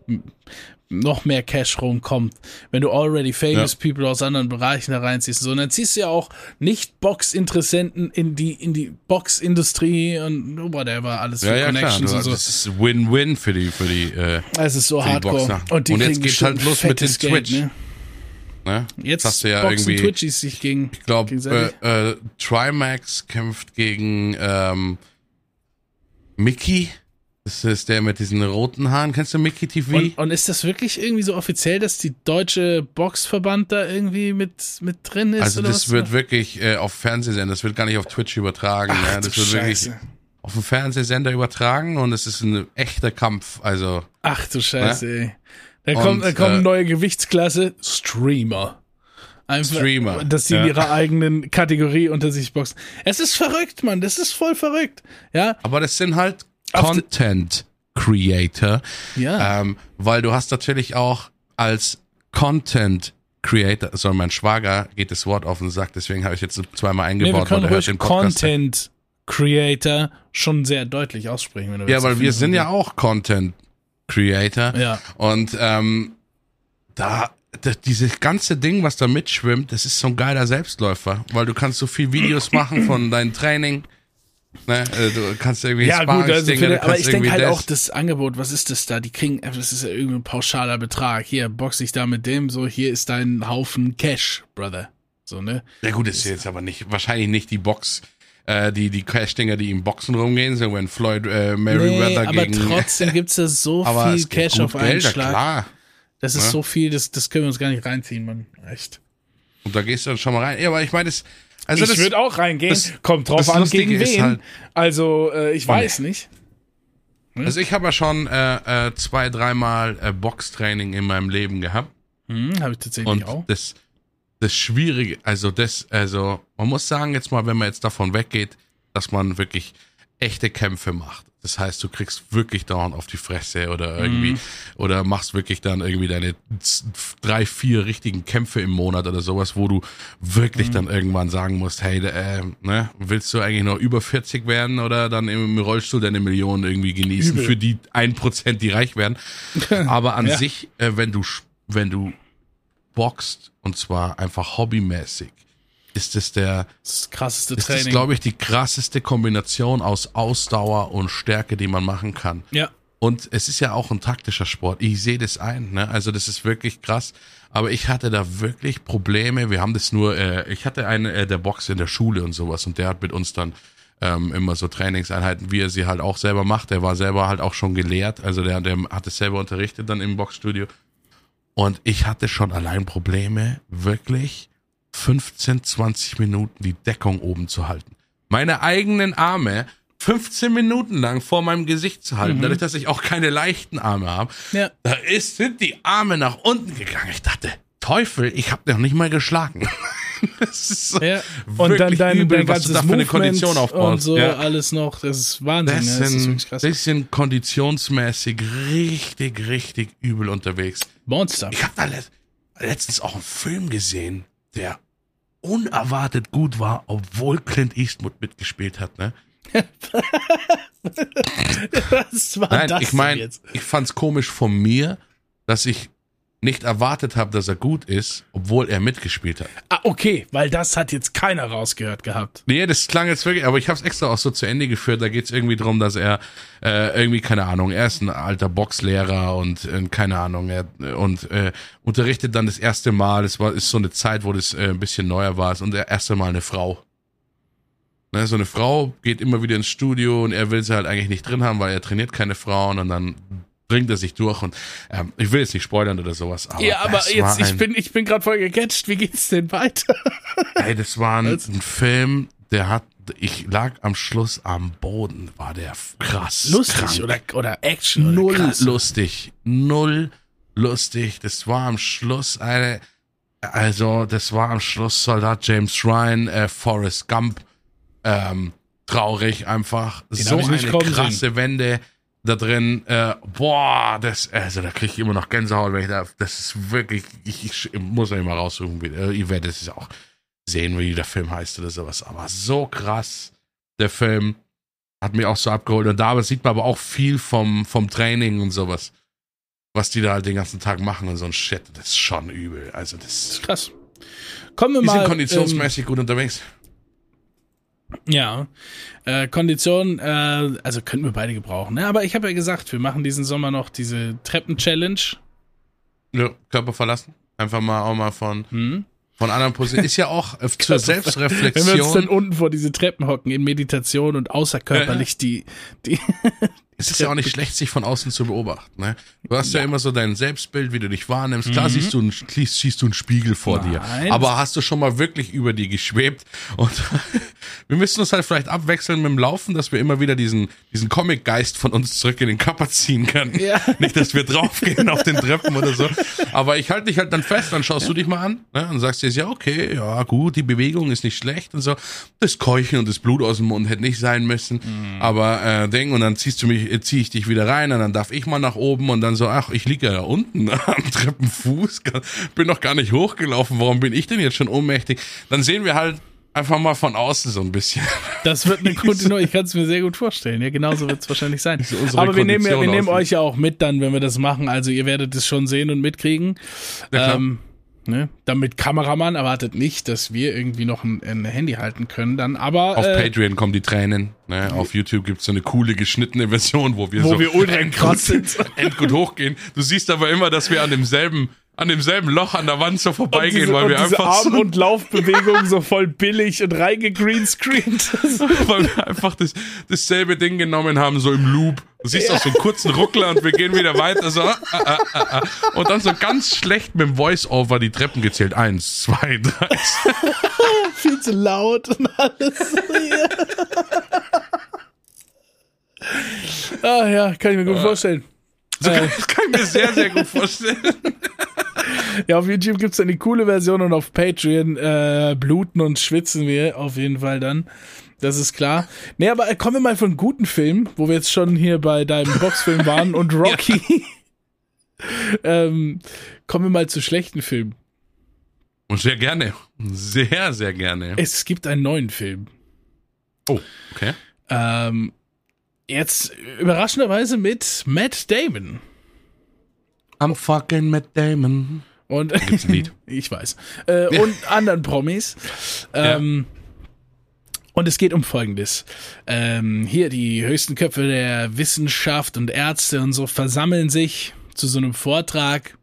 [SPEAKER 2] noch mehr Cash rumkommt, wenn du already famous
[SPEAKER 1] Ja.
[SPEAKER 2] people aus anderen Bereichen da reinziehst. So, und dann ziehst du ja auch nicht Box-Interessenten in die, in die Box-Industrie und whatever, alles für
[SPEAKER 1] Ja, ja, klar.
[SPEAKER 2] Connections
[SPEAKER 1] Du,
[SPEAKER 2] und so.
[SPEAKER 1] das ist Win-Win für die, für die, äh,
[SPEAKER 2] Es ist so hardcore. Und, die
[SPEAKER 1] Und jetzt geht's halt los mit
[SPEAKER 2] Geld,
[SPEAKER 1] Twitch.
[SPEAKER 2] Ne?
[SPEAKER 1] ne?
[SPEAKER 2] Jetzt
[SPEAKER 1] hast du ja
[SPEAKER 2] boxen
[SPEAKER 1] irgendwie,
[SPEAKER 2] Twitchies sich gegen.
[SPEAKER 1] ich glaube, äh, äh, Trimax kämpft gegen ähm, Mickey. Das ist der mit diesen roten Haaren. Kennst du Mickey TV?
[SPEAKER 2] Und, und ist das wirklich irgendwie so offiziell, dass die deutsche Boxverband da irgendwie mit, mit drin ist?
[SPEAKER 1] also das wird wirklich äh, auf Fernsehsender, das wird gar nicht auf Twitch übertragen.
[SPEAKER 2] Ach,
[SPEAKER 1] ne?
[SPEAKER 2] du
[SPEAKER 1] Das wird wirklich
[SPEAKER 2] Scheiße.
[SPEAKER 1] auf dem Fernsehsender übertragen und es ist ein echter Kampf. Also
[SPEAKER 2] Ach du Scheiße, ey. Da kommt, da kommt eine
[SPEAKER 1] äh,
[SPEAKER 2] neue Gewichtsklasse, Streamer. Einfach,
[SPEAKER 1] Streamer,
[SPEAKER 2] Dass sie in
[SPEAKER 1] ja.
[SPEAKER 2] ihrer eigenen Kategorie unter sich boxen. Es ist verrückt, Mann. Das ist voll verrückt. Ja,
[SPEAKER 1] Aber das sind halt Content Creator,
[SPEAKER 2] ja.
[SPEAKER 1] ähm, weil du hast natürlich auch als Content Creator, so mein Schwager geht das Wort auf den Sack, deswegen habe ich jetzt zweimal
[SPEAKER 2] nee,
[SPEAKER 1] eingebaut, weil
[SPEAKER 2] können
[SPEAKER 1] er hört den Podcast.
[SPEAKER 2] Content Creator schon sehr deutlich aussprechen. Wenn du
[SPEAKER 1] Ja, weil wir sind ja auch Content Creator
[SPEAKER 2] Ja.
[SPEAKER 1] und ähm, da da- dieses ganze Ding, was da mitschwimmt, das ist so ein geiler Selbstläufer, weil du kannst so viel Videos machen von deinem Training, ne? äh, du kannst irgendwie
[SPEAKER 2] Ja, gut, also den, aber ich denke halt
[SPEAKER 1] das.
[SPEAKER 2] auch, das Angebot, was ist das da? Die kriegen, äh, das ist ja irgendein pauschaler Betrag. Hier, box ich da mit dem, so, hier ist dein Haufen Cash, Brother. So, ne?
[SPEAKER 1] Ja gut, ist jetzt aber nicht, wahrscheinlich nicht die Box, äh, die, die Cash-Dinger, die im Boxen rumgehen, so wenn Floyd äh,
[SPEAKER 2] Nee,
[SPEAKER 1] Merriweather
[SPEAKER 2] aber
[SPEAKER 1] gegen...
[SPEAKER 2] trotzdem gibt's da so [laughs]
[SPEAKER 1] aber
[SPEAKER 2] viel Cash auf einen Schlag.
[SPEAKER 1] klar.
[SPEAKER 2] Das ist
[SPEAKER 1] Ne?
[SPEAKER 2] so viel, das, das können wir uns gar nicht reinziehen, Mann. Echt.
[SPEAKER 1] Und da gehst du dann schon mal rein. Ja, aber ich meine, das, Also
[SPEAKER 2] ich
[SPEAKER 1] das-
[SPEAKER 2] würde auch reingehen.
[SPEAKER 1] das-
[SPEAKER 2] Kommt drauf an,
[SPEAKER 1] Lustige
[SPEAKER 2] gegen wen.
[SPEAKER 1] halt-
[SPEAKER 2] also, äh, ich weiß nicht.
[SPEAKER 1] Also ich habe ja schon äh, äh, zwei, dreimal äh, Boxtraining in meinem Leben gehabt.
[SPEAKER 2] Hm, Habe ich tatsächlich
[SPEAKER 1] Und
[SPEAKER 2] auch.
[SPEAKER 1] das, das Schwierige, also das, also man muss sagen, jetzt mal, wenn man jetzt davon weggeht, dass man wirklich echte Kämpfe macht. Das heißt, du kriegst wirklich dauernd auf die Fresse oder irgendwie, oder machst wirklich dann irgendwie deine drei, vier richtigen Kämpfe im Monat oder sowas, wo du wirklich dann irgendwann sagen musst, hey, äh, ne, willst du eigentlich noch über 40 werden oder dann im Rollstuhl deine Millionen irgendwie genießen
[SPEAKER 2] Übel.
[SPEAKER 1] für die ein Prozent, die reich werden. [laughs] Aber an
[SPEAKER 2] Ja.
[SPEAKER 1] sich, äh, wenn du, wenn du boxt und zwar einfach hobbymäßig, ist es der,
[SPEAKER 2] Das krasseste
[SPEAKER 1] ist das,
[SPEAKER 2] Training.
[SPEAKER 1] glaube ich, die krasseste Kombination aus Ausdauer und Stärke, die man machen kann.
[SPEAKER 2] ja.
[SPEAKER 1] Und es ist ja auch ein taktischer Sport. Ich sehe das ein, ne? Also das ist wirklich krass. Aber ich hatte da wirklich Probleme. Wir haben das nur, äh, ich hatte einen, äh, der Box in der Schule und sowas und der hat mit uns dann ähm, immer so Trainingseinheiten, wie er sie halt auch selber macht. Der war selber halt auch schon gelehrt. Also der, der hat es selber unterrichtet dann im Boxstudio. Und ich hatte schon allein Probleme, wirklich 15, 20 Minuten die Deckung oben zu halten. Meine eigenen Arme 15 Minuten lang vor meinem Gesicht zu halten, dadurch, dass ich auch keine leichten Arme habe.
[SPEAKER 2] Ja.
[SPEAKER 1] Da ist, sind die Arme nach unten gegangen. Ich dachte, Teufel, ich habe noch nicht mal geschlagen. [laughs] das ist so
[SPEAKER 2] Ja. Und dann
[SPEAKER 1] wirklich
[SPEAKER 2] dein,
[SPEAKER 1] übel,
[SPEAKER 2] dein
[SPEAKER 1] was du da für eine
[SPEAKER 2] Movement
[SPEAKER 1] Kondition aufbaust.
[SPEAKER 2] und so
[SPEAKER 1] Ja.
[SPEAKER 2] alles noch. Das ist Wahnsinn.
[SPEAKER 1] Das
[SPEAKER 2] ja, das ist
[SPEAKER 1] sind
[SPEAKER 2] krass.
[SPEAKER 1] bisschen konditionsmäßig richtig, richtig übel unterwegs.
[SPEAKER 2] Monster.
[SPEAKER 1] Ich habe da let letztens auch einen Film gesehen, der unerwartet gut war, obwohl Clint Eastwood mitgespielt hat. Ne? [laughs]
[SPEAKER 2] Was war
[SPEAKER 1] Nein,
[SPEAKER 2] das
[SPEAKER 1] ich meine,
[SPEAKER 2] jetzt?
[SPEAKER 1] ich fand's komisch von mir, dass ich nicht erwartet habe, dass er gut ist, obwohl er mitgespielt hat.
[SPEAKER 2] Ah, okay, weil das hat jetzt keiner rausgehört gehabt.
[SPEAKER 1] Nee, das klang jetzt wirklich, aber ich habe es extra auch so zu Ende geführt. Da geht's irgendwie drum, dass er äh, irgendwie, keine Ahnung, er ist ein alter Boxlehrer und äh, keine Ahnung, er und äh, unterrichtet dann das erste Mal, es war ist so eine Zeit, wo das äh, ein bisschen neuer war, und der erste Mal eine Frau. Ne, so eine Frau geht immer wieder ins Studio und er will sie halt eigentlich nicht drin haben, weil er trainiert keine Frauen und dann bringt er sich durch und ähm, ich will jetzt nicht spoilern oder sowas, aber
[SPEAKER 2] ja, aber jetzt, ich
[SPEAKER 1] ein-
[SPEAKER 2] bin, ich bin gerade voll gecatcht. Wie geht's denn weiter? [laughs]
[SPEAKER 1] Ey, das war ein, ein Film, der hat, ich lag am Schluss am Boden, war der krass.
[SPEAKER 2] Lustig
[SPEAKER 1] krank.
[SPEAKER 2] oder, oder Action oder
[SPEAKER 1] null
[SPEAKER 2] krass.
[SPEAKER 1] lustig, null lustig. Das war am Schluss eine, also das war am Schluss Soldat James Ryan, äh, Forrest Gump, ähm, traurig einfach. so
[SPEAKER 2] ich nicht
[SPEAKER 1] eine krasse Wende da drin. Äh, boah, das, also da kriege ich immer noch Gänsehaut, wenn ich da, das ist wirklich, ich, ich, muss euch mal raussuchen, wie, äh, ihr werdet es auch sehen, wie der Film heißt oder sowas. Aber so krass, der Film hat mich auch so abgeholt. Und da sieht man aber auch viel vom, vom Training und sowas. Was die da halt den ganzen Tag machen und so ein Shit. Das ist schon übel. Also das
[SPEAKER 2] Krass. Kommen wir
[SPEAKER 1] die
[SPEAKER 2] mal.
[SPEAKER 1] sind konditionsmäßig gut unterwegs.
[SPEAKER 2] Ja. Äh, Kondition, äh, also könnten wir beide gebrauchen. Ne? Aber ich habe ja gesagt, wir machen diesen Sommer noch diese Treppen-Challenge.
[SPEAKER 1] Ja, Körper verlassen. Einfach mal auch mal von,
[SPEAKER 2] Hm?
[SPEAKER 1] von anderen Positionen. Ist ja auch [laughs] zur
[SPEAKER 2] Wenn wir uns dann
[SPEAKER 1] Selbstreflexion.
[SPEAKER 2] unten vor diese Treppen hocken in Meditation und außerkörperlich die, die
[SPEAKER 1] Es ist ja auch nicht schlecht, sich von außen zu beobachten. Ne? Du hast ja. immer so dein Selbstbild, wie du dich wahrnimmst. Klar siehst du, einen, siehst, du einen Spiegel vor
[SPEAKER 2] Mhm. Nein.
[SPEAKER 1] dir. Aber hast du schon mal wirklich über die geschwebt? Und [laughs] wir müssen uns halt vielleicht abwechseln mit dem Laufen, dass wir immer wieder diesen, diesen Comic-Geist von uns zurück in den Körper ziehen können.
[SPEAKER 2] Ja. [laughs]
[SPEAKER 1] Nicht, dass wir draufgehen auf den Treppen oder so. Aber ich halte dich halt dann fest, dann schaust du dich mal an ne? und sagst dir, ja, okay, ja, gut, die Bewegung ist nicht schlecht und so. Das Keuchen und das Blut aus dem Mund hätte nicht sein müssen.
[SPEAKER 2] Mhm.
[SPEAKER 1] Aber äh, Ding, und dann ziehst du mich, äh, zieh ich dich wieder rein und dann darf ich mal nach oben und dann so, ach, ich liege ja da unten [laughs] am Treppenfuß, bin noch gar nicht hochgelaufen, warum bin ich denn jetzt schon ohnmächtig? Dann sehen wir halt einfach mal von außen so ein bisschen. [laughs]
[SPEAKER 2] Das wird eine Kontinuität, ich kann es mir sehr gut vorstellen. Ja, genauso wird es wahrscheinlich sein. [laughs] Aber wir nehmen, wir nehmen euch ja auch mit dann, wenn wir das machen. Also ihr werdet es schon sehen und mitkriegen.
[SPEAKER 1] Ja,
[SPEAKER 2] ähm, ne? Damit Kameramann erwartet nicht, dass wir irgendwie noch ein, ein Handy halten können dann. Aber
[SPEAKER 1] Auf
[SPEAKER 2] äh,
[SPEAKER 1] Patreon kommen die Tränen. Ne? Auf YouTube gibt's so eine coole geschnittene Version, wo wir
[SPEAKER 2] Wo
[SPEAKER 1] so
[SPEAKER 2] wir ultra krass sind.
[SPEAKER 1] endgut hochgehen. Du siehst aber immer, dass wir an demselben, an demselben Loch an der Wand so vorbeigehen,
[SPEAKER 2] diese,
[SPEAKER 1] weil wir
[SPEAKER 2] diese
[SPEAKER 1] einfach
[SPEAKER 2] Arm-
[SPEAKER 1] so,
[SPEAKER 2] und Laufbewegung so voll billig und reingegreenscreent. [laughs]
[SPEAKER 1] weil wir einfach das, dasselbe Ding genommen haben, so im Loop. Du siehst auch so einen kurzen Ruckler und wir gehen wieder weiter. So, ah, ah, ah, ah. Und dann so ganz schlecht mit dem Voice-Over die Treppen gezählt. Eins, zwei, drei. [laughs]
[SPEAKER 2] viel zu laut und alles. [laughs] ah ja, kann ich mir gut vorstellen.
[SPEAKER 1] So [laughs] kann, das kann ich mir sehr, sehr gut vorstellen.
[SPEAKER 2] Ja, auf YouTube gibt's dann die coole Version und auf Patreon äh, bluten und schwitzen wir auf jeden Fall dann. Das ist klar. Nee, aber kommen wir mal von guten Filmen, wo wir jetzt schon hier bei deinem Boxfilm waren und [laughs] Rocky. [laughs] ähm, kommen wir mal zu schlechten Filmen.
[SPEAKER 1] Und sehr gerne. Sehr, sehr gerne.
[SPEAKER 2] Es gibt einen neuen Film.
[SPEAKER 1] Oh, okay.
[SPEAKER 2] Ähm, jetzt überraschenderweise mit Matt Damon.
[SPEAKER 1] I'm fucking Matt Damon.
[SPEAKER 2] Und
[SPEAKER 1] Gibt's ein Lied. [laughs]
[SPEAKER 2] ich weiß. Äh, und [laughs] anderen Promis. Ähm, Und es geht um Folgendes. Ähm, hier die höchsten Köpfe der Wissenschaft und Ärzte und so versammeln sich zu so einem Vortrag.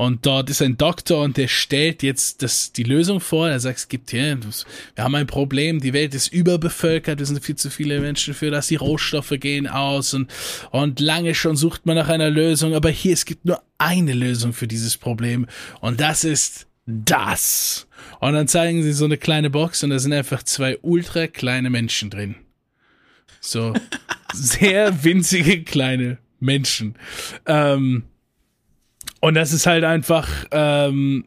[SPEAKER 2] Und dort ist ein Doktor und der stellt jetzt das, die Lösung vor. Er sagt, es gibt hier, wir haben ein Problem, die Welt ist überbevölkert, es sind viel zu viele Menschen für das, die Rohstoffe gehen aus und, und lange schon sucht man nach einer Lösung. Aber hier, es gibt nur eine Lösung für dieses Problem und das ist das. Und dann zeigen sie so eine kleine Box und da sind einfach zwei ultra kleine Menschen drin. So [laughs] sehr winzige kleine Menschen. Ähm, und das ist halt einfach ähm,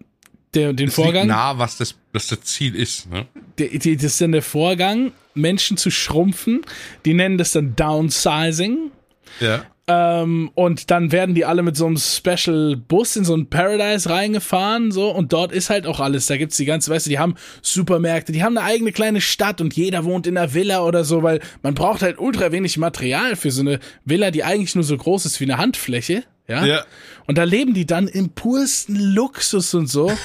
[SPEAKER 2] der, den
[SPEAKER 1] liegt
[SPEAKER 2] Vorgang.
[SPEAKER 1] nah, was das, was das Ziel ist. Ne?
[SPEAKER 2] Die, die, das ist dann der Vorgang, Menschen zu schrumpfen. Die nennen das dann Downsizing.
[SPEAKER 1] Ja.
[SPEAKER 2] Ähm, und dann werden die alle mit so einem Special Bus in so ein Paradise reingefahren, so, und dort ist halt auch alles. Da gibt's die ganze, weißt du, die haben Supermärkte, die haben eine eigene kleine Stadt und jeder wohnt in einer Villa oder so, weil man braucht halt ultra wenig Material für so eine Villa, die eigentlich nur so groß ist wie eine Handfläche, ja.
[SPEAKER 1] Ja.
[SPEAKER 2] Und da leben die dann im pursten Luxus und so. [laughs]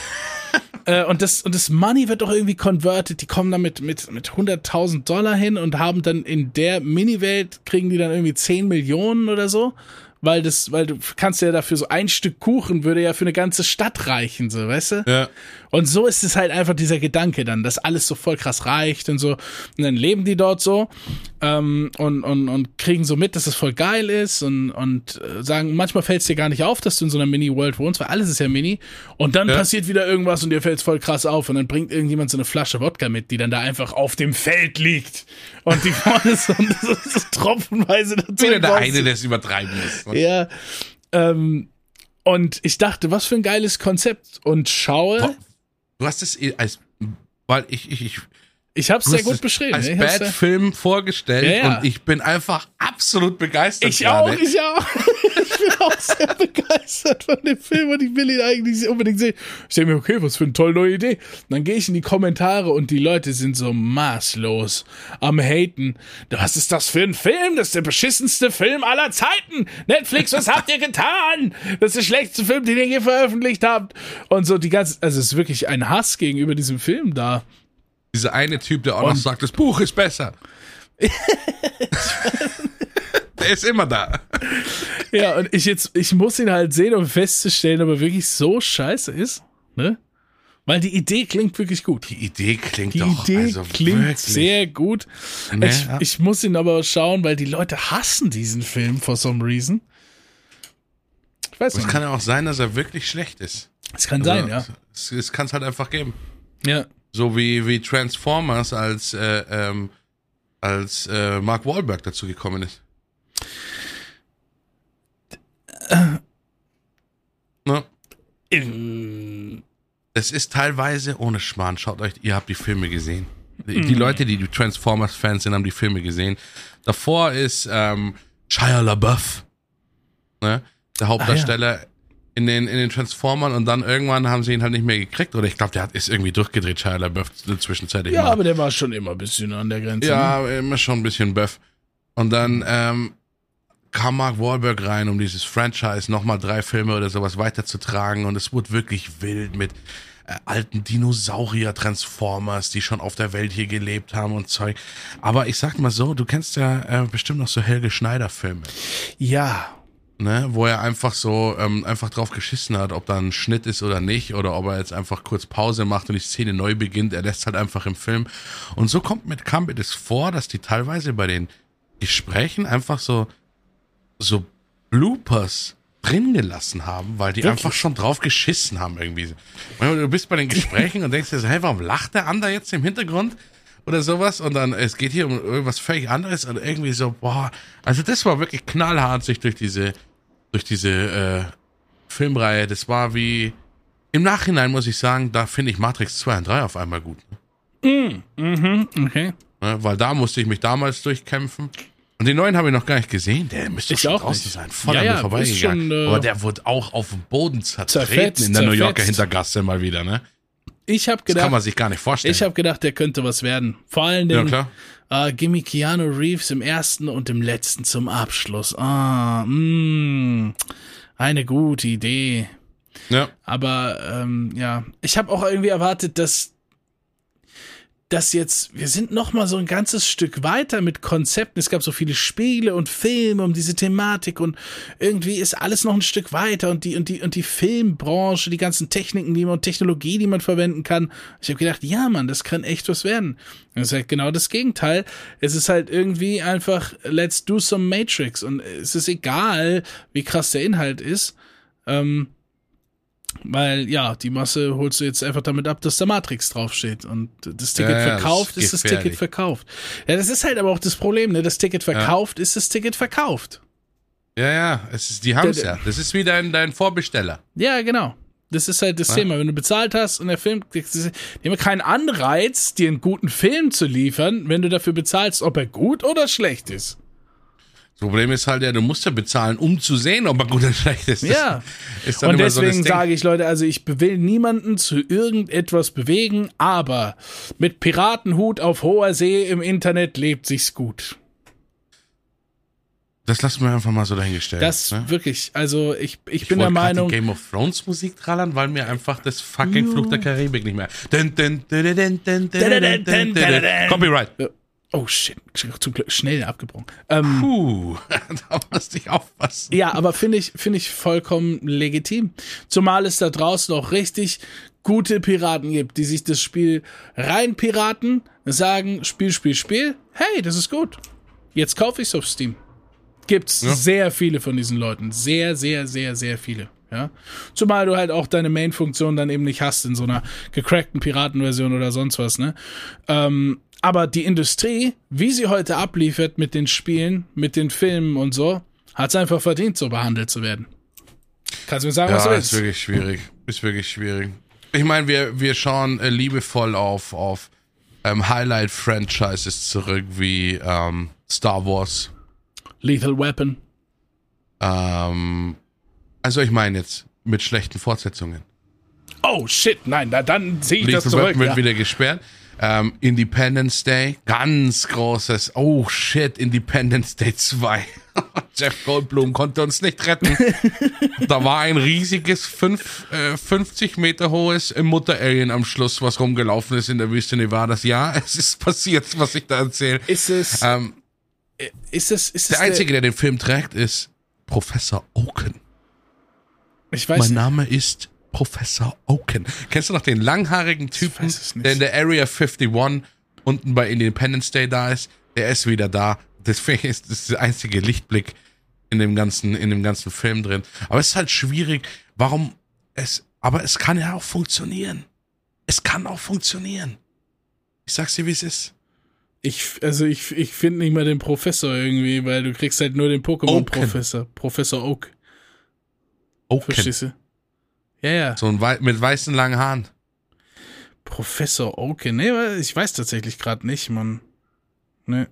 [SPEAKER 2] Äh, und das, und das Money wird doch irgendwie converted. Die kommen dann mit, mit, mit 100.000 Dollar hin und haben dann in der Mini-Welt kriegen die dann irgendwie 10 Millionen oder so. Weil das, weil du kannst ja dafür so ein Stück Kuchen würde ja für eine ganze Stadt reichen, so, weißt du?
[SPEAKER 1] Ja.
[SPEAKER 2] Und so ist es halt einfach dieser Gedanke dann, dass alles so voll krass reicht und so. Und dann leben die dort so ähm, und, und, und kriegen so mit, dass es voll geil ist und, und äh, sagen, manchmal fällt es dir gar nicht auf, dass du in so einer Mini-World wohnst, weil alles ist ja Mini. Und dann
[SPEAKER 1] Ja.
[SPEAKER 2] passiert wieder irgendwas und dir fällt es voll krass auf und dann bringt irgendjemand so eine Flasche Wodka mit, die dann da einfach auf dem Feld liegt. Und die [laughs] vorne so, so, so tropfenweise dazu.
[SPEAKER 1] Wieder der eine, der es übertreiben muss.
[SPEAKER 2] Ja. Ähm, und ich dachte, was für ein geiles Konzept. Und schaue.
[SPEAKER 1] Du hast es eh als, weil ich, ich, ich,
[SPEAKER 2] Ich hab's
[SPEAKER 1] du
[SPEAKER 2] sehr gut
[SPEAKER 1] es
[SPEAKER 2] beschrieben.
[SPEAKER 1] als Bad-Film vorgestellt
[SPEAKER 2] Ja, ja.
[SPEAKER 1] und ich bin einfach absolut begeistert.
[SPEAKER 2] Ich auch,
[SPEAKER 1] gerade.
[SPEAKER 2] ich auch. [laughs] Ich [laughs] bin auch sehr begeistert von dem Film und ich will ihn eigentlich unbedingt sehen. Ich denke mir, okay, was für eine tolle neue Idee. Und dann gehe ich in die Kommentare und die Leute sind so maßlos am Haten. Was ist das für ein Film? Das ist der beschissenste Film aller Zeiten. Netflix, was habt ihr getan? Das ist der schlechteste Film, den ihr je veröffentlicht habt. Und so die ganze, also es ist wirklich ein Hass gegenüber diesem Film da.
[SPEAKER 1] Dieser eine Typ, der auch noch
[SPEAKER 2] Und-
[SPEAKER 1] sagt, das Buch ist besser. [laughs] der ist immer da.
[SPEAKER 2] Ja, und ich jetzt, ich muss ihn halt sehen, um festzustellen, ob er wirklich so scheiße ist, ne? Weil die Idee klingt wirklich gut.
[SPEAKER 1] Die Idee klingt
[SPEAKER 2] Die
[SPEAKER 1] doch
[SPEAKER 2] Idee
[SPEAKER 1] also
[SPEAKER 2] klingt
[SPEAKER 1] wirklich.
[SPEAKER 2] sehr gut.
[SPEAKER 1] Ne?
[SPEAKER 2] Ich, ich muss ihn aber schauen, weil die Leute hassen diesen Film for some reason. Ich weiß
[SPEAKER 1] Es
[SPEAKER 2] nicht.
[SPEAKER 1] kann ja auch sein, dass er wirklich schlecht ist.
[SPEAKER 2] Es kann sein, ja.
[SPEAKER 1] Es, es kann es halt einfach geben.
[SPEAKER 2] Ja.
[SPEAKER 1] So wie, wie Transformers als, äh, ähm, als äh, Mark Wahlberg dazu gekommen ist. Ne?
[SPEAKER 2] In,
[SPEAKER 1] Es ist teilweise ohne Schmarrn. Schaut euch, ihr habt die Filme gesehen. Die,
[SPEAKER 2] Mhm.
[SPEAKER 1] die Leute, die Transformers-Fans sind, haben die Filme gesehen. Davor ist ähm, Shia LaBeouf, ne? der Hauptdarsteller in, den, in den Transformern und dann irgendwann haben sie ihn halt nicht mehr gekriegt. Oder ich glaube, der hat, ist irgendwie durchgedreht, Shia LaBeouf zwischenzeitlich.
[SPEAKER 2] ja,
[SPEAKER 1] mal.
[SPEAKER 2] aber der war schon immer ein bisschen an der Grenze. ne?
[SPEAKER 1] Ja, immer schon ein bisschen Böff. Und dann ähm, kam Mark Wahlberg rein, um dieses Franchise nochmal drei Filme oder sowas weiterzutragen. Und es wurde wirklich wild mit äh, alten Dinosaurier-Transformers, die schon auf der Welt hier gelebt haben und Zeug. Aber ich sag mal so, du kennst ja äh, bestimmt noch so Helge Schneider-Filme.
[SPEAKER 2] Ja.
[SPEAKER 1] Ne, wo er einfach so ähm, einfach drauf geschissen hat, ob da ein Schnitt ist oder nicht, oder ob er jetzt einfach kurz Pause macht und die Szene neu beginnt. Er lässt halt einfach im Film. Und so kommt mit Gambit es vor, dass die teilweise bei den Gesprächen einfach so so Bloopers drin gelassen haben, weil die
[SPEAKER 2] Wirklich?
[SPEAKER 1] einfach schon drauf geschissen haben irgendwie. Du bist bei den Gesprächen und denkst dir so, hey, warum lacht der andere jetzt im Hintergrund? Oder sowas und dann, es geht hier um irgendwas völlig anderes und irgendwie so, boah, also das war wirklich knallhart, sich durch diese, durch diese äh, Filmreihe, das war wie, im Nachhinein muss ich sagen, da finde ich Matrix 2 und 3 auf einmal gut.
[SPEAKER 2] Okay.
[SPEAKER 1] Ne? Weil da musste ich mich damals durchkämpfen. Und den neuen habe ich noch gar nicht gesehen. Der müsste
[SPEAKER 2] Ich
[SPEAKER 1] schon
[SPEAKER 2] auch
[SPEAKER 1] draußen
[SPEAKER 2] nicht.
[SPEAKER 1] sein. Voll
[SPEAKER 2] Ja,
[SPEAKER 1] an mir
[SPEAKER 2] ja,
[SPEAKER 1] vorbeigegangen.
[SPEAKER 2] schon, äh,
[SPEAKER 1] Aber der wurde auch auf dem Boden zertreten
[SPEAKER 2] Zerfetzt,
[SPEAKER 1] in der New Yorker
[SPEAKER 2] zerfetzt.
[SPEAKER 1] Hintergasse mal wieder. Ne?
[SPEAKER 2] Ich habe
[SPEAKER 1] Das kann man
[SPEAKER 2] gedacht,
[SPEAKER 1] sich gar nicht vorstellen.
[SPEAKER 2] ich habe gedacht, der könnte was werden. Vor allen
[SPEAKER 1] ja,
[SPEAKER 2] Dingen,
[SPEAKER 1] klar.
[SPEAKER 2] äh, gimme Keanu Reeves im ersten und im letzten zum Abschluss. Ah, mh, eine gute Idee.
[SPEAKER 1] Ja.
[SPEAKER 2] Aber ähm, ja, ich habe auch irgendwie erwartet, dass dass jetzt wir sind noch mal so ein ganzes Stück weiter mit Konzepten. Es gab so viele Spiele und Filme um diese Thematik und irgendwie ist alles noch ein Stück weiter und die und die und die Filmbranche, die ganzen Techniken, die man und Technologie, die man verwenden kann. Ich habe gedacht, ja, Mann, das kann echt was werden. Das ist halt genau das Gegenteil. Es ist halt irgendwie einfach let's do some Matrix und es ist egal, wie krass der Inhalt ist. Ähm, weil, ja, die Masse holst du jetzt einfach damit ab, dass da Matrix draufsteht. Und das Ticket
[SPEAKER 1] Ja, ja, das
[SPEAKER 2] verkauft,
[SPEAKER 1] ist
[SPEAKER 2] ist das. Ticket verkauft. Ja, das ist halt aber auch das Problem, ne? Das Ticket verkauft, ist das Ticket verkauft.
[SPEAKER 1] Ja, ja, es ist, die haben es
[SPEAKER 2] Der-
[SPEAKER 1] ja. Das ist wie dein, dein Vorbesteller.
[SPEAKER 2] Ja, genau. Das ist halt das Thema. Wenn du bezahlt hast und der Film, die haben keinen Anreiz, dir einen guten Film zu liefern, wenn du dafür bezahlst, ob er gut oder schlecht ist.
[SPEAKER 1] Das Problem ist halt ja, du musst ja bezahlen, um zu sehen, ob er gut oder schlecht ist. Das
[SPEAKER 2] Ja.
[SPEAKER 1] Ist
[SPEAKER 2] Und
[SPEAKER 1] so
[SPEAKER 2] deswegen
[SPEAKER 1] Ding.
[SPEAKER 2] sage ich, Leute, also ich will niemanden zu irgendetwas bewegen, aber mit Piratenhut auf hoher See im Internet lebt sich's gut.
[SPEAKER 1] Das lassen wir einfach mal so dahingestellt.
[SPEAKER 2] Das
[SPEAKER 1] ne?
[SPEAKER 2] wirklich, also ich, ich,
[SPEAKER 1] Ich
[SPEAKER 2] bin der Meinung,
[SPEAKER 1] Die Game of Thrones Musik trallern, weil mir einfach das fucking Flug der Karibik nicht mehr. Dun, dun,
[SPEAKER 2] oh shit, zum Glück schnell abgebrochen. Ähm,
[SPEAKER 1] Puh, [laughs] da musste ich aufpassen.
[SPEAKER 2] ja, aber finde ich, finde ich vollkommen legitim. Zumal es da draußen auch richtig gute Piraten gibt, die sich das Spiel rein piraten, sagen, Spiel, Spiel, Spiel, hey, das ist gut. Jetzt kaufe ich's auf Steam. Gibt's sehr viele von diesen Leuten. Sehr, sehr, sehr, sehr viele. Ja. Zumal du halt auch deine Main-Funktion dann eben nicht hast in so einer gecrackten Piratenversion oder sonst was, ne? Ähm, aber die Industrie, wie sie heute abliefert mit den Spielen, mit den Filmen und so, hat's einfach verdient, so behandelt zu werden. Kannst du mir sagen, was du
[SPEAKER 1] Ja,
[SPEAKER 2] willst?
[SPEAKER 1] ist wirklich schwierig. Ist wirklich schwierig. Ich meine, wir, wir schauen äh, liebevoll auf, auf ähm, Highlight-Franchises zurück wie ähm, Star Wars.
[SPEAKER 2] Lethal Weapon.
[SPEAKER 1] Ähm, also ich meine jetzt mit schlechten Fortsetzungen.
[SPEAKER 2] Oh shit, nein, na, dann sehe ich das
[SPEAKER 1] Lethal
[SPEAKER 2] zurück.
[SPEAKER 1] Weapon wird
[SPEAKER 2] Ja.
[SPEAKER 1] wieder gesperrt. Ähm, Independence Day, ganz großes, oh shit, Independence Day 2. [laughs] Jeff Goldblum konnte uns nicht retten. da war ein riesiges, fünf, äh, 50 Meter hohes Mutter-Alien am Schluss, was rumgelaufen ist in der Wüste Nevadas. Ja, [laughs] es ist passiert, was ich da erzähle.
[SPEAKER 2] Ist es,
[SPEAKER 1] Ähm,
[SPEAKER 2] ist es, ist es
[SPEAKER 1] der Einzige, der den Film trägt, ist Professor Oaken.
[SPEAKER 2] ich weiß
[SPEAKER 1] Mein. Name ist Professor Oaken. Kennst du noch den langhaarigen Typen, der in der Area 51 unten bei Independence Day da ist? Der ist wieder da. Deswegen ist das der einzige Lichtblick in dem ganzen, in dem ganzen Film drin. Aber es ist halt schwierig. Warum es, aber es kann ja auch funktionieren. Es kann auch funktionieren. Ich sag's dir, wie es ist.
[SPEAKER 2] Ich, also ich, ich finde nicht mal den Professor irgendwie, weil du kriegst halt nur den Pokémon-Professor. Professor Oak,
[SPEAKER 1] Oaken.
[SPEAKER 2] verstehst du? Ja, ja.
[SPEAKER 1] So ein wei mit weißen langen Haaren.
[SPEAKER 2] Professor Oak. Nee, ich weiß tatsächlich gerade nicht, Mann. Nee.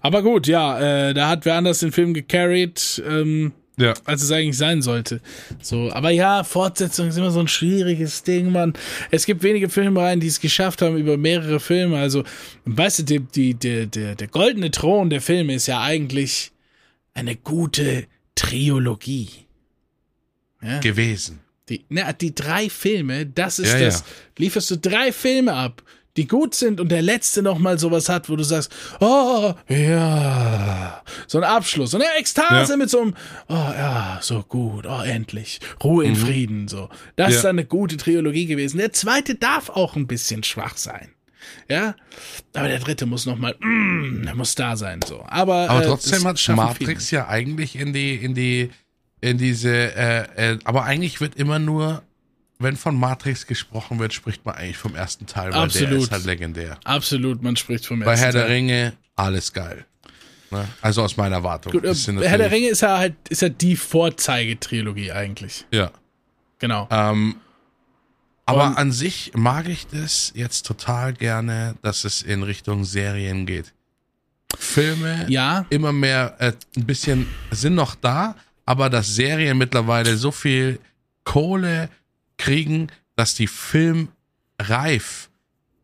[SPEAKER 2] Aber gut, ja, äh, da hat wer anders den Film gecarried, ähm,
[SPEAKER 1] Ja.
[SPEAKER 2] als es eigentlich sein sollte. So, aber ja, Fortsetzung ist immer so ein schwieriges Ding, Mann. Es gibt wenige Filmreihen, die es geschafft haben über mehrere Filme. Also, weißt du, die, die, der, der, der goldene Thron der Filme ist ja eigentlich eine gute Trilogie.
[SPEAKER 1] Gewesen.
[SPEAKER 2] Die, na, die drei Filme, das ist
[SPEAKER 1] Ja,
[SPEAKER 2] das.
[SPEAKER 1] ja.
[SPEAKER 2] Lieferst du drei Filme ab, die gut sind und der letzte nochmal sowas hat, wo du sagst, oh, ja, so ein Abschluss, so eine Ekstase
[SPEAKER 1] Ja.
[SPEAKER 2] mit so einem, oh, ja, so gut, oh, endlich, Ruhe in Frieden, so. Das
[SPEAKER 1] Mhm. Ja.
[SPEAKER 2] ist dann eine gute Trilogie gewesen. Der zweite darf auch ein bisschen schwach sein. Ja, aber der dritte muss nochmal, mm, der muss da sein, so. Aber,
[SPEAKER 1] Aber
[SPEAKER 2] äh,
[SPEAKER 1] trotzdem hat Matrix ja eigentlich in die, in die, in diese, äh, äh, aber eigentlich wird immer nur, wenn von Matrix gesprochen wird, spricht man eigentlich vom ersten Teil, weil der
[SPEAKER 2] Absolut.
[SPEAKER 1] ist halt legendär.
[SPEAKER 2] Absolut, man spricht vom
[SPEAKER 1] Bei
[SPEAKER 2] ersten
[SPEAKER 1] Herr der
[SPEAKER 2] Teil.
[SPEAKER 1] Ringe, alles geil. Ne? Also aus meiner Erwartung.
[SPEAKER 2] Gut, äh, Herr der Ringe ist ja halt ist ja die Vorzeigetrilogie eigentlich.
[SPEAKER 1] Ja.
[SPEAKER 2] Genau.
[SPEAKER 1] Ähm, aber
[SPEAKER 2] Und-
[SPEAKER 1] an sich mag ich das jetzt total gerne, dass es in Richtung Serien geht. Filme
[SPEAKER 2] Ja,
[SPEAKER 1] immer mehr, äh, ein bisschen sind noch da, aber dass Serien mittlerweile so viel Kohle kriegen, dass die filmreif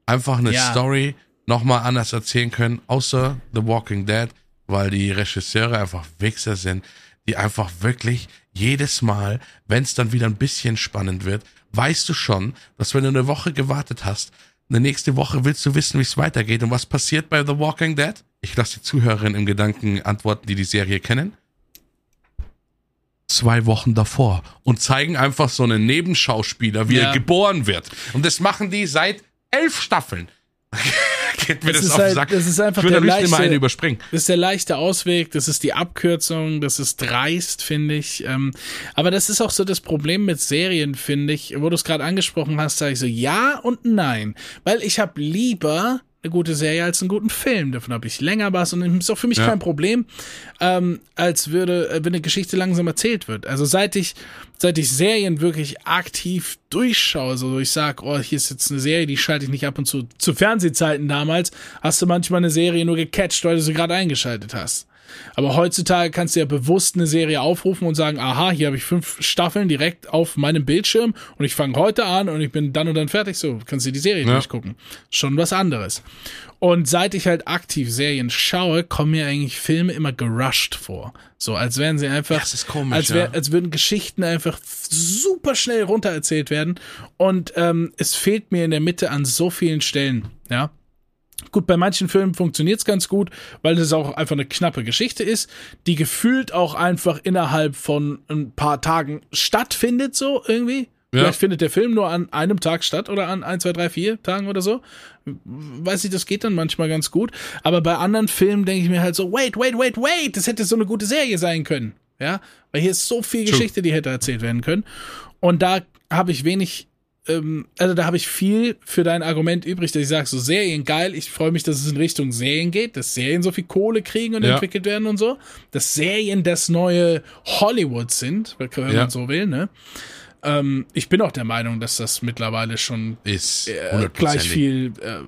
[SPEAKER 1] einfach eine
[SPEAKER 2] Ja.
[SPEAKER 1] Story nochmal anders erzählen können, außer The Walking Dead, weil die Regisseure einfach Wichser sind, die einfach wirklich jedes Mal, wenn es dann wieder ein bisschen spannend wird, weißt du schon, dass wenn du eine Woche gewartet hast, eine nächste Woche willst du wissen, wie es weitergeht und was passiert bei The Walking Dead? Ich lasse die Zuhörerin im Gedanken antworten, die die Serie kennen. Zwei Wochen davor und zeigen einfach so einen Nebenschauspieler, wie
[SPEAKER 2] Ja.
[SPEAKER 1] er geboren wird. Und das machen die seit elf Staffeln. [laughs] Geht mir
[SPEAKER 2] Das
[SPEAKER 1] das,
[SPEAKER 2] ist
[SPEAKER 1] auf den
[SPEAKER 2] halt-
[SPEAKER 1] Sack.
[SPEAKER 2] das ist einfach
[SPEAKER 1] ich würde
[SPEAKER 2] der leichte-
[SPEAKER 1] eine überspringen.
[SPEAKER 2] Das ist der leichte Ausweg, das ist die Abkürzung, das ist dreist, finde ich. Ähm, aber das ist auch so das Problem mit Serien, finde ich. Wo du es gerade angesprochen hast, sage ich so ja und nein. Weil ich habe lieber eine gute Serie als einen guten Film. Davon habe ich länger was und ist auch für mich
[SPEAKER 1] Ja.
[SPEAKER 2] kein Problem, ähm, als würde, äh, wenn eine Geschichte langsam erzählt wird. Also seit ich, seit ich Serien wirklich aktiv durchschaue, so ich sag, oh, hier ist jetzt eine Serie, die schalte ich nicht ab und zu. Zu Fernsehzeiten damals hast du manchmal eine Serie nur gecatcht, weil du sie gerade eingeschaltet hast. Aber heutzutage kannst du ja bewusst eine Serie aufrufen und sagen, aha, hier habe ich fünf Staffeln direkt auf meinem Bildschirm und ich fange heute an und ich bin dann und dann fertig. So, kannst du die Serie
[SPEAKER 1] Ja.
[SPEAKER 2] durchgucken. Schon was anderes. Und seit ich halt aktiv Serien schaue, kommen mir eigentlich Filme immer gerusht vor. So, als wären sie einfach,
[SPEAKER 1] Ja, das ist komisch,
[SPEAKER 2] als, wär,
[SPEAKER 1] ja.
[SPEAKER 2] als würden Geschichten einfach super schnell runtererzählt werden. Und ähm, es fehlt mir in der Mitte an so vielen Stellen, ja. Gut, bei manchen Filmen funktioniert's ganz gut, weil es auch einfach eine knappe Geschichte ist, die gefühlt auch einfach innerhalb von ein paar Tagen stattfindet, so irgendwie.
[SPEAKER 1] Ja.
[SPEAKER 2] Vielleicht findet der Film nur an einem Tag statt oder an ein, zwei, drei, vier Tagen oder so. Weiß ich, das geht dann manchmal ganz gut. Aber bei anderen Filmen denke ich mir halt so, wait, wait, wait, wait, das hätte so eine gute Serie sein können. Ja, weil hier ist so viel
[SPEAKER 1] True.
[SPEAKER 2] Geschichte, die hätte erzählt werden können. Und da habe ich wenig ähm, also da habe ich viel für dein Argument übrig, dass ich sage, so Serien geil, ich freue mich, dass es in Richtung Serien geht, dass Serien so viel Kohle kriegen und
[SPEAKER 1] Ja.
[SPEAKER 2] entwickelt werden und so, dass Serien das neue Hollywood sind, wenn
[SPEAKER 1] Ja.
[SPEAKER 2] man so will, ne? Ähm, ich bin auch der Meinung, dass das mittlerweile schon
[SPEAKER 1] Ist
[SPEAKER 2] äh, gleich viel äh,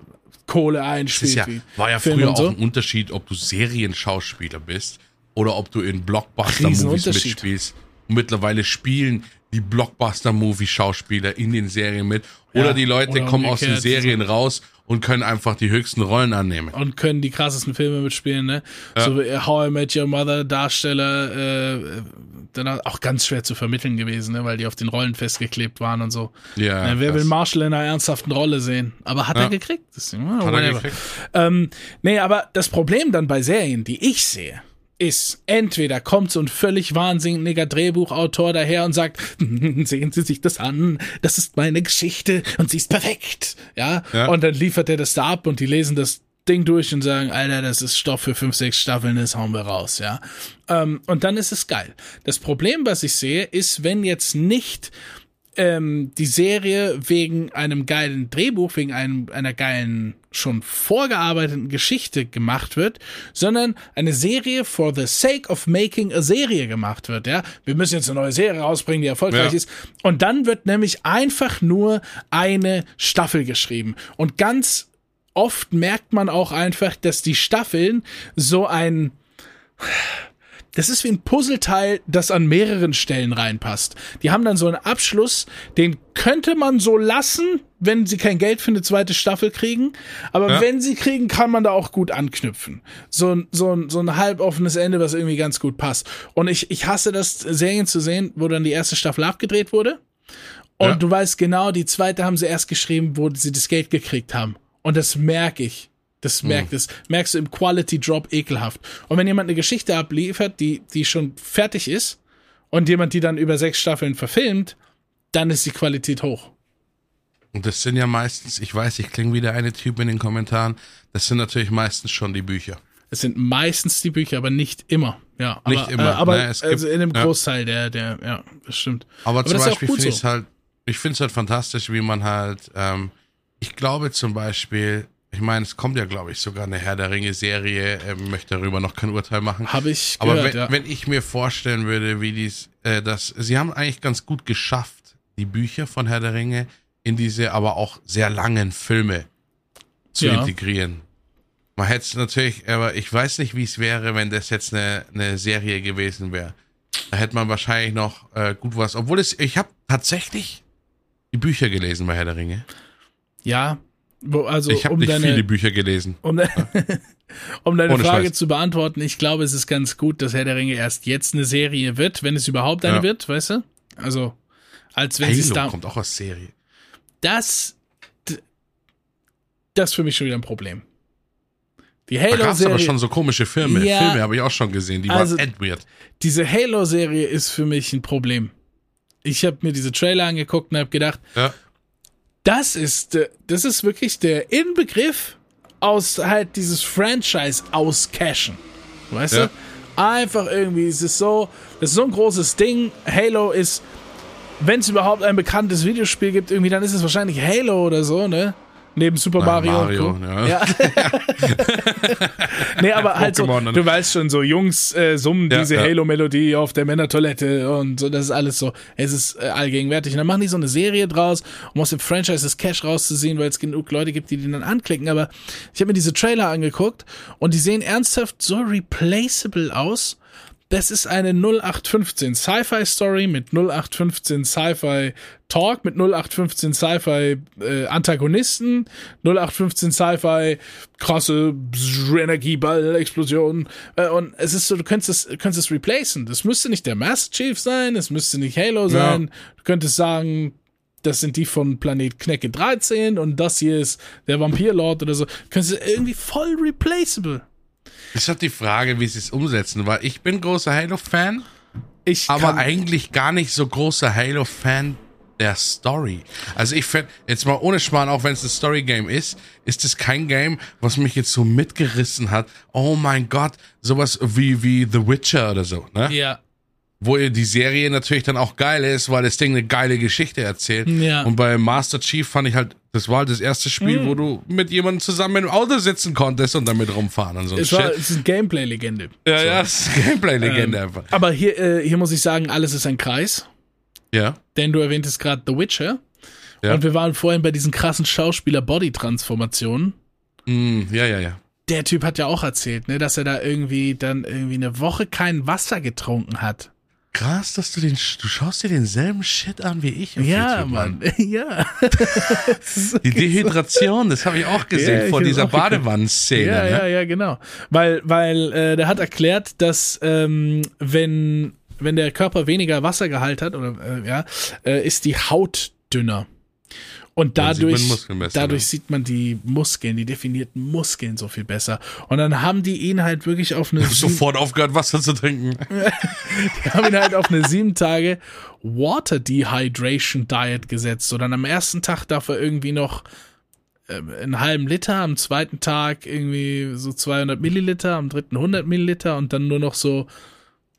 [SPEAKER 2] Kohle einspielt.
[SPEAKER 1] ja, war ja
[SPEAKER 2] Film
[SPEAKER 1] früher
[SPEAKER 2] und so.
[SPEAKER 1] auch ein Unterschied, ob du Serienschauspieler bist oder ob du in Blockbuster-Movies mitspielst. Und mittlerweile spielen die Blockbuster-Movie-Schauspieler in den Serien mit.
[SPEAKER 2] Ja,
[SPEAKER 1] Oder die Leute
[SPEAKER 2] oder
[SPEAKER 1] kommen aus den Serien raus und können einfach die höchsten Rollen annehmen.
[SPEAKER 2] und können die krassesten Filme mitspielen, ne? So wie How I Met Your Mother Darsteller, äh, dann auch ganz schwer zu vermitteln gewesen, ne? Weil die auf den Rollen festgeklebt waren und so.
[SPEAKER 1] Ja,
[SPEAKER 2] Ne, wer will Marshall in einer ernsthaften Rolle sehen? Aber hat
[SPEAKER 1] Ja.
[SPEAKER 2] er gekriegt? Ja,
[SPEAKER 1] Hat er gekriegt?
[SPEAKER 2] Ähm, nee, aber das Problem dann bei Serien, die ich sehe, ist, entweder kommt so ein völlig wahnsinniger Drehbuchautor daher und sagt, [laughs] sehen Sie sich das an, das ist meine Geschichte und sie ist perfekt. Ja?
[SPEAKER 1] Ja.
[SPEAKER 2] Und dann liefert er das da ab und die lesen das Ding durch und sagen, Alter, das ist Stoff für fünf, sechs Staffeln, das hauen wir raus, ja. Ähm, und dann ist es geil. Das Problem, was ich sehe, ist, wenn jetzt nicht ähm, die Serie wegen einem geilen Drehbuch, wegen einem, einer geilen, schon vorgearbeiteten Geschichte gemacht wird, sondern eine Serie for the sake of making a Serie gemacht wird, ja. Wir müssen jetzt eine neue Serie rausbringen, die erfolgreich
[SPEAKER 1] Ja.
[SPEAKER 2] ist. Und dann wird nämlich einfach nur eine Staffel geschrieben. Und ganz oft merkt man auch einfach, dass die Staffeln so ein das ist wie ein Puzzleteil, das an mehreren Stellen reinpasst. Die haben dann so einen Abschluss, den könnte man so lassen, wenn sie kein Geld für eine zweite Staffel kriegen. Aber
[SPEAKER 1] Ja.
[SPEAKER 2] wenn sie kriegen, kann man da auch gut anknüpfen. So ein, so ein, so ein halboffenes Ende, was irgendwie ganz gut passt. Und ich, ich hasse das, Serien zu sehen, wo dann die erste Staffel abgedreht wurde. Und
[SPEAKER 1] Ja.
[SPEAKER 2] du weißt genau, die zweite haben sie erst geschrieben, wo sie das Geld gekriegt haben. Und das merke ich. Das merkt es, merkst du im Quality Drop ekelhaft. Und wenn jemand eine Geschichte abliefert, die, die schon fertig ist, und jemand die dann über sechs Staffeln verfilmt, dann ist die Qualität hoch.
[SPEAKER 1] Und das sind ja meistens, ich weiß, ich klinge wieder eine Typ in den Kommentaren, das sind natürlich meistens schon die Bücher.
[SPEAKER 2] Es sind meistens die Bücher, aber nicht immer. ja. Aber,
[SPEAKER 1] Nicht immer,
[SPEAKER 2] Äh, aber
[SPEAKER 1] ne, es gibt-
[SPEAKER 2] also in dem
[SPEAKER 1] ja.
[SPEAKER 2] Großteil der, der, ja, das stimmt.
[SPEAKER 1] Aber, zum
[SPEAKER 2] das ist auch
[SPEAKER 1] Beispiel finde ich es
[SPEAKER 2] so.
[SPEAKER 1] halt, ich finde es halt fantastisch, wie man halt, ähm, ich glaube zum Beispiel, ich meine, es kommt ja, glaube ich, sogar eine Herr der Ringe-Serie, ähm, möchte darüber noch kein Urteil machen.
[SPEAKER 2] Habe ich
[SPEAKER 1] Aber
[SPEAKER 2] gehört,
[SPEAKER 1] wenn,
[SPEAKER 2] ja.
[SPEAKER 1] wenn ich mir vorstellen würde, wie dies, äh, das, sie haben eigentlich ganz gut geschafft, die Bücher von Herr der Ringe in diese aber auch sehr langen Filme zu
[SPEAKER 2] Ja.
[SPEAKER 1] integrieren. Man hätte es natürlich, aber ich weiß nicht, wie es wäre, wenn das jetzt eine, eine Serie gewesen wäre. Da hätte man wahrscheinlich noch äh, gut was. Obwohl es, ich habe tatsächlich die Bücher gelesen bei Herr der Ringe.
[SPEAKER 2] ja, also
[SPEAKER 1] ich habe
[SPEAKER 2] um
[SPEAKER 1] nicht
[SPEAKER 2] deine,
[SPEAKER 1] viele Bücher gelesen.
[SPEAKER 2] um, de [laughs] um deine
[SPEAKER 1] Ohne
[SPEAKER 2] Frage
[SPEAKER 1] Scheiß.
[SPEAKER 2] zu beantworten, ich glaube, es ist ganz gut, dass Herr der Ringe erst jetzt eine Serie wird, wenn es überhaupt eine
[SPEAKER 1] Ja.
[SPEAKER 2] wird, weißt du? Also, als wenn sie es
[SPEAKER 1] Halo
[SPEAKER 2] da.
[SPEAKER 1] kommt auch aus Serie.
[SPEAKER 2] Das, das ist für mich schon wieder ein Problem. Die
[SPEAKER 1] Da gab es aber schon so komische Filme.
[SPEAKER 2] Ja.
[SPEAKER 1] Filme habe ich auch schon gesehen. Die
[SPEAKER 2] Also-
[SPEAKER 1] waren weird.
[SPEAKER 2] diese Halo-Serie ist für mich ein Problem. Ich habe mir diese Trailer angeguckt und habe gedacht,
[SPEAKER 1] Ja.
[SPEAKER 2] Das ist, äh, das ist wirklich der Inbegriff aus halt dieses Franchise auscashen. Weißt
[SPEAKER 1] Ja.
[SPEAKER 2] du? Einfach irgendwie, es ist so, das ist so ein großes Ding. Halo ist, wenn es überhaupt ein bekanntes Videospiel gibt, irgendwie, dann ist es wahrscheinlich Halo oder so, ne? Neben Super
[SPEAKER 1] Na,
[SPEAKER 2] Mario.
[SPEAKER 1] Mario,
[SPEAKER 2] Co.
[SPEAKER 1] ja. [laughs]
[SPEAKER 2] nee, aber halt so,
[SPEAKER 1] ne?
[SPEAKER 2] du weißt schon, so Jungs äh, summen
[SPEAKER 1] Ja,
[SPEAKER 2] diese
[SPEAKER 1] ja.
[SPEAKER 2] Halo-Melodie auf der Männertoilette und so, das ist alles so, es ist äh, allgegenwärtig. Und dann machen die so eine Serie draus, um aus dem Franchise das Cash rauszusehen, weil es genug Leute gibt, die den dann anklicken. Aber ich habe mir diese Trailer angeguckt und die sehen ernsthaft so replaceable aus. Das ist eine 0815 Sci-Fi Story mit 0815 Sci-Fi Talk, mit 0815 Sci-Fi äh, Antagonisten, 0815 Sci-Fi krasse Energieball Explosion äh, und es ist so, du könntest es, du könntest es replacen. Das müsste nicht der Master Chief sein, es müsste nicht Halo sein. Du könntest sagen, das sind die von Planet Knecke 13 und das hier ist der Vampirlord oder so. Du könntest es irgendwie voll replaceable.
[SPEAKER 1] Ist halt die Frage, wie sie es umsetzen, weil ich bin großer Halo-Fan,
[SPEAKER 2] Ich
[SPEAKER 1] aber eigentlich gar nicht so großer Halo-Fan der Story. Also ich finde, jetzt mal ohne Schmarrn, auch wenn es ein Story-Game ist, ist es kein Game, was mich jetzt so mitgerissen hat. Oh mein Gott, sowas wie, wie The Witcher oder so, ne?
[SPEAKER 2] ja,
[SPEAKER 1] Wo die Serie natürlich dann auch geil ist, weil das Ding eine geile Geschichte erzählt.
[SPEAKER 2] Ja.
[SPEAKER 1] Und bei Master Chief fand ich halt, das war halt das erste Spiel,
[SPEAKER 2] Mhm.
[SPEAKER 1] wo du mit jemandem zusammen im Auto sitzen konntest und damit rumfahren und so
[SPEAKER 2] es war
[SPEAKER 1] Shit.
[SPEAKER 2] es ist eine Gameplay-Legende.
[SPEAKER 1] Ja, ja, das ist Gameplay-Legende
[SPEAKER 2] Ähm,
[SPEAKER 1] einfach.
[SPEAKER 2] Aber hier, äh, hier muss ich sagen, alles ist ein Kreis,
[SPEAKER 1] Ja.
[SPEAKER 2] denn du erwähntest gerade The Witcher.
[SPEAKER 1] Ja.
[SPEAKER 2] Und wir waren vorhin bei diesen krassen Schauspieler-Body-Transformationen.
[SPEAKER 1] Mm, ja, ja, ja.
[SPEAKER 2] Der Typ hat ja auch erzählt, ne, dass er da irgendwie dann irgendwie eine Woche kein Wasser getrunken hat.
[SPEAKER 1] Krass, dass du den, du schaust dir denselben Shit an wie ich. auf
[SPEAKER 2] Ja,
[SPEAKER 1] YouTube,
[SPEAKER 2] Mann. [laughs] Ja.
[SPEAKER 1] Die Dehydration, das habe ich auch gesehen
[SPEAKER 2] Ja,
[SPEAKER 1] vor dieser. Badewannenszene.
[SPEAKER 2] Ja,
[SPEAKER 1] ne?
[SPEAKER 2] ja, ja, genau. Weil, weil äh, der hat erklärt, dass ähm, wenn, wenn der Körper weniger Wassergehalt hat, oder äh, ja, äh, ist die Haut dünner. Und
[SPEAKER 1] sieht
[SPEAKER 2] dadurch,
[SPEAKER 1] Muskeln besser,
[SPEAKER 2] dadurch
[SPEAKER 1] ne?
[SPEAKER 2] sieht man die Muskeln, die definierten Muskeln so viel besser. Und dann haben die ihn halt wirklich auf eine [laughs]
[SPEAKER 1] Sofort aufgehört, Wasser zu trinken. [laughs]
[SPEAKER 2] die haben ihn halt auf eine sieben Tage Water Dehydration Diet gesetzt. So dann am ersten Tag darf er irgendwie noch ähm, einen halben Liter, am zweiten Tag irgendwie so 200 Milliliter, am dritten 100 Milliliter und dann nur noch so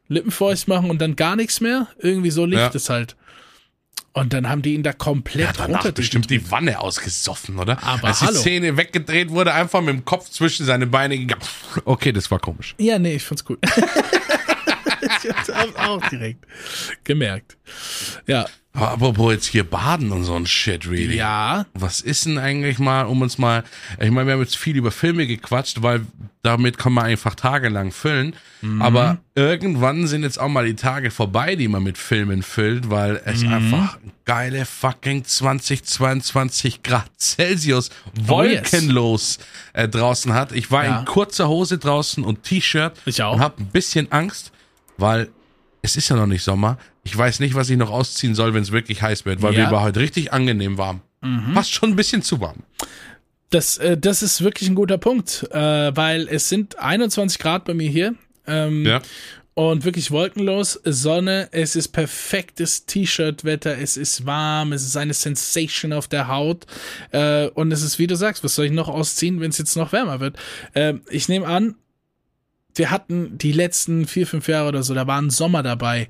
[SPEAKER 2] Lippenfeucht machen und dann gar nichts mehr. Irgendwie so liegt
[SPEAKER 1] Ja.
[SPEAKER 2] es halt. Und dann haben die ihn da komplett
[SPEAKER 1] Ja,
[SPEAKER 2] runter
[SPEAKER 1] bestimmt die Wanne ausgesoffen, oder?
[SPEAKER 2] Aber
[SPEAKER 1] Als die
[SPEAKER 2] hallo.
[SPEAKER 1] Szene weggedreht wurde, einfach mit dem Kopf zwischen seine Beine gegangen. Okay, das war komisch.
[SPEAKER 2] Ja, nee, ich fand's cool. [laughs] [laughs] ich hab's auch direkt gemerkt. Ja,
[SPEAKER 1] Aber apropos jetzt hier baden und so ein Shit, really.
[SPEAKER 2] ja,
[SPEAKER 1] Was ist denn eigentlich mal, um uns mal, ich meine, wir haben jetzt viel über Filme gequatscht, weil damit kann man einfach tagelang füllen.
[SPEAKER 2] Mhm.
[SPEAKER 1] Aber irgendwann sind jetzt auch mal die Tage vorbei, die man mit Filmen füllt, weil es
[SPEAKER 2] Mhm.
[SPEAKER 1] einfach geile fucking 20, 22 Grad Celsius
[SPEAKER 2] Oh,
[SPEAKER 1] wolkenlos äh, draußen hat. Ich war
[SPEAKER 2] Ja.
[SPEAKER 1] in kurzer Hose draußen und T-Shirt
[SPEAKER 2] Ich auch.
[SPEAKER 1] und habe ein bisschen Angst, weil es ist ja noch nicht Sommer. Ich weiß nicht, was ich noch ausziehen soll, wenn es wirklich heiß wird, weil
[SPEAKER 2] Ja. Mhm.
[SPEAKER 1] wir war heute richtig angenehm warm. Fast schon ein bisschen zu warm.
[SPEAKER 2] Das, äh, das ist wirklich ein guter Punkt, äh, weil es sind 21 Grad bei mir hier. Ähm,
[SPEAKER 1] Ja.
[SPEAKER 2] Und wirklich wolkenlos, Sonne, es ist perfektes T-Shirt-Wetter, es ist warm, es ist eine Sensation auf der Haut. Äh, und es ist, wie du sagst, was soll ich noch ausziehen, wenn es jetzt noch wärmer wird? Äh, ich nehme an, wir hatten die letzten vier, fünf Jahre oder so, da war ein Sommer dabei.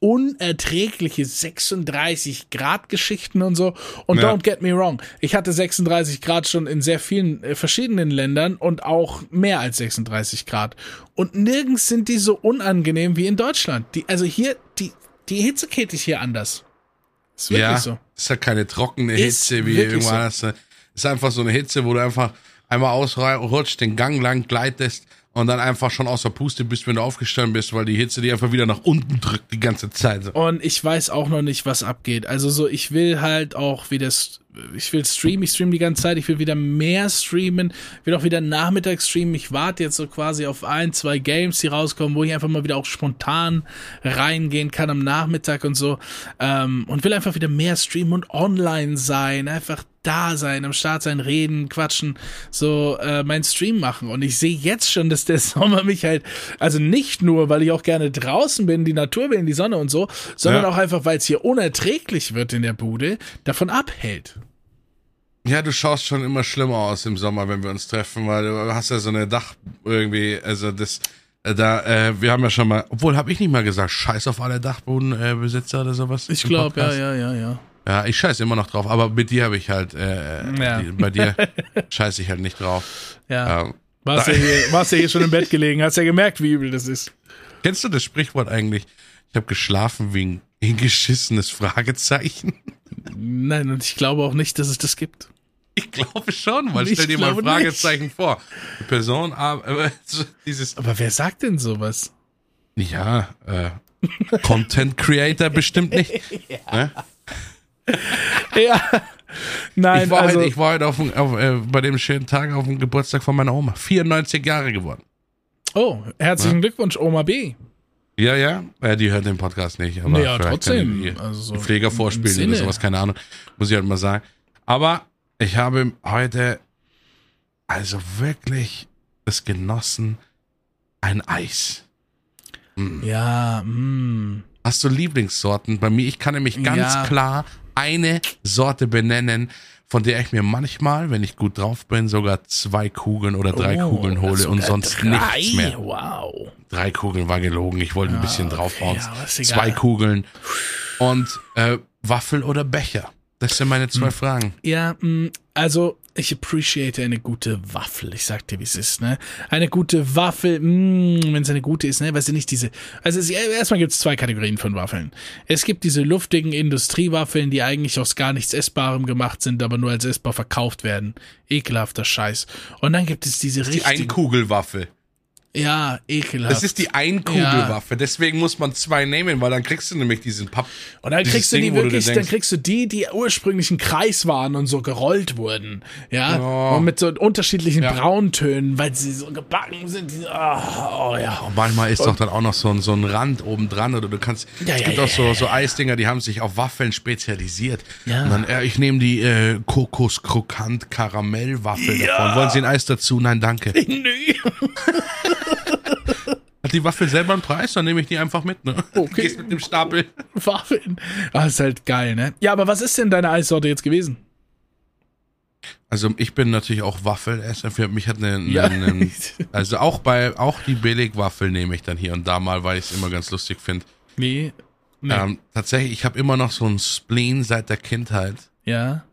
[SPEAKER 2] Unerträgliche 36 Grad Geschichten und so. Und
[SPEAKER 1] Ja.
[SPEAKER 2] don't get me wrong, ich hatte 36 Grad schon in sehr vielen äh, verschiedenen Ländern und auch mehr als 36 Grad. Und nirgends sind die so unangenehm wie in Deutschland. Die, also hier, die, die Hitze geht dich hier anders. Ist wirklich
[SPEAKER 1] ja,
[SPEAKER 2] so.
[SPEAKER 1] ist ja keine trockene
[SPEAKER 2] Ist
[SPEAKER 1] Hitze wie
[SPEAKER 2] wirklich
[SPEAKER 1] irgendwo
[SPEAKER 2] so.
[SPEAKER 1] anders. Ist einfach so eine Hitze, wo du einfach einmal ausrutscht, den Gang lang gleitest und dann einfach schon außer Puste bist, wenn du aufgestanden bist, weil die Hitze dir einfach wieder nach unten drückt die ganze Zeit.
[SPEAKER 2] Und ich weiß auch noch nicht, was abgeht. Also so, ich will halt auch wieder, st- ich will streamen, ich streame die ganze Zeit, ich will wieder mehr streamen, will auch wieder nachmittags streamen. Ich warte jetzt so quasi auf ein, zwei Games, die rauskommen, wo ich einfach mal wieder auch spontan reingehen kann am Nachmittag und so. Ähm, und will einfach wieder mehr streamen und online sein, einfach da sein, am Start sein, reden, quatschen, so äh, mein Stream machen. Und ich sehe jetzt schon, dass der [laughs] Sommer mich halt, also nicht nur, weil ich auch gerne draußen bin, die Natur will, die Sonne und so, sondern
[SPEAKER 1] Ja.
[SPEAKER 2] auch einfach, weil es hier unerträglich wird in der Bude, davon abhält.
[SPEAKER 1] Ja, du schaust schon immer schlimmer aus im Sommer, wenn wir uns treffen, weil du hast ja so eine Dach irgendwie, also das, äh, da, äh, wir haben ja schon mal, obwohl habe ich nicht mal gesagt, scheiß auf alle Dachbodenbesitzer oder sowas.
[SPEAKER 2] Ich glaube, ja, ja, ja, ja.
[SPEAKER 1] Ja, ich scheiße immer noch drauf, aber mit dir habe ich halt, äh,
[SPEAKER 2] Ja.
[SPEAKER 1] die, bei dir [laughs] scheiße ich halt nicht drauf.
[SPEAKER 2] Ja.
[SPEAKER 1] Ähm,
[SPEAKER 2] Warst, ja hier, warst ja hier schon im Bett gelegen, hast ja gemerkt, wie übel das ist.
[SPEAKER 1] kennst du das Sprichwort eigentlich? Ich habe geschlafen wie ein hingeschissenes Fragezeichen.
[SPEAKER 2] Nein, und ich glaube auch nicht, dass es das gibt.
[SPEAKER 1] Ich glaube schon, weil
[SPEAKER 2] Ich
[SPEAKER 1] stell dir mal ein Fragezeichen vor. Die Person, äh, [laughs] dieses,
[SPEAKER 2] Aber wer sagt denn sowas?
[SPEAKER 1] ja, äh, Content Creator bestimmt nicht. [laughs] Ne?
[SPEAKER 2] Ja. Nein,
[SPEAKER 1] Ich war,
[SPEAKER 2] also,
[SPEAKER 1] heute, ich war heute auf, dem- auf, äh, bei dem schönen Tag auf dem Geburtstag von meiner Oma. 94 Jahre geworden.
[SPEAKER 2] oh, herzlichen Glückwunsch, Oma B.
[SPEAKER 1] Ja, ja. Äh, die hört den Podcast nicht. Aber
[SPEAKER 2] Ja,
[SPEAKER 1] vielleicht
[SPEAKER 2] trotzdem.
[SPEAKER 1] die
[SPEAKER 2] Also so
[SPEAKER 1] Pfleger vorspielen oder sowas, keine Ahnung. Muss ich halt mal sagen. Aber ich habe heute also wirklich es genossen, ein Eis.
[SPEAKER 2] Ja, mm.
[SPEAKER 1] Hast du Lieblingssorten? Bei mir, ich kann nämlich ganz
[SPEAKER 2] Ja.
[SPEAKER 1] klar eine Sorte benennen, von der ich mir manchmal, wenn ich gut drauf bin, sogar zwei Kugeln oder drei
[SPEAKER 2] Oh,
[SPEAKER 1] Kugeln hole und sonst
[SPEAKER 2] drei.
[SPEAKER 1] nichts mehr.
[SPEAKER 2] Wow.
[SPEAKER 1] Drei Kugeln war gelogen, ich wollte ein bisschen draufbauen.
[SPEAKER 2] ja, aber ist egal.
[SPEAKER 1] zwei Kugeln und äh, Waffel oder Becher. Das sind meine
[SPEAKER 2] Hm.
[SPEAKER 1] zwei Fragen.
[SPEAKER 2] Ja, mh, also ich appreciate eine gute Waffel. Ich sag dir, wie es ist, ne? Eine gute Waffel, wenn es eine gute ist, ne? Weißt du nicht diese. Also es, erstmal gibt es zwei Kategorien von Waffeln. Es gibt diese luftigen Industriewaffeln, die eigentlich aus gar nichts Essbarem gemacht sind, aber nur als essbar verkauft werden. Ekelhafter Scheiß. Und dann gibt es diese
[SPEAKER 1] Die
[SPEAKER 2] richtigen.
[SPEAKER 1] Einkugelwaffe.
[SPEAKER 2] Ja, ekelhaft.
[SPEAKER 1] Das ist die Einkugelwaffe. Deswegen muss man zwei nehmen, weil dann kriegst du nämlich diesen Papp.
[SPEAKER 2] Und dann kriegst du die
[SPEAKER 1] Ding, wo du
[SPEAKER 2] wirklich, dann kriegst du die, die ursprünglich ein Kreis waren und so gerollt wurden. Ja.
[SPEAKER 1] Ja.
[SPEAKER 2] Und mit so unterschiedlichen
[SPEAKER 1] Ja.
[SPEAKER 2] Brauntönen, weil sie so gebacken sind. Oh, oh ja.
[SPEAKER 1] Manchmal ist doch dann auch noch so ein, so ein Rand oben dran oder du kannst.
[SPEAKER 2] Ja,
[SPEAKER 1] es
[SPEAKER 2] ja,
[SPEAKER 1] gibt
[SPEAKER 2] ja,
[SPEAKER 1] auch so, so Eisdinger, die haben sich auf Waffeln spezialisiert.
[SPEAKER 2] Ja.
[SPEAKER 1] Und dann, äh, ich nehme die äh, Kokos-Krokant-Karamellwaffel davon. Wollen Sie ein Eis dazu? Nein, danke. [laughs]
[SPEAKER 2] Nö. [laughs]
[SPEAKER 1] Die Waffel selber einen Preis? Dann nehme ich die einfach mit, ne?
[SPEAKER 2] Okay.
[SPEAKER 1] Gehst mit dem Stapel.
[SPEAKER 2] Waffeln. Ah, ist halt geil, ne? Ja, aber was ist denn deine Eissorte jetzt gewesen?
[SPEAKER 1] Also ich bin natürlich auch Waffelesser. Für mich hat eine,
[SPEAKER 2] Ja.
[SPEAKER 1] eine, eine also auch bei auch die Billigwaffel nehme ich dann hier und da mal, weil ich es immer ganz lustig finde.
[SPEAKER 2] Nee. nee.
[SPEAKER 1] Ähm, tatsächlich, ich habe immer noch so einen Spleen seit der Kindheit.
[SPEAKER 2] Ja.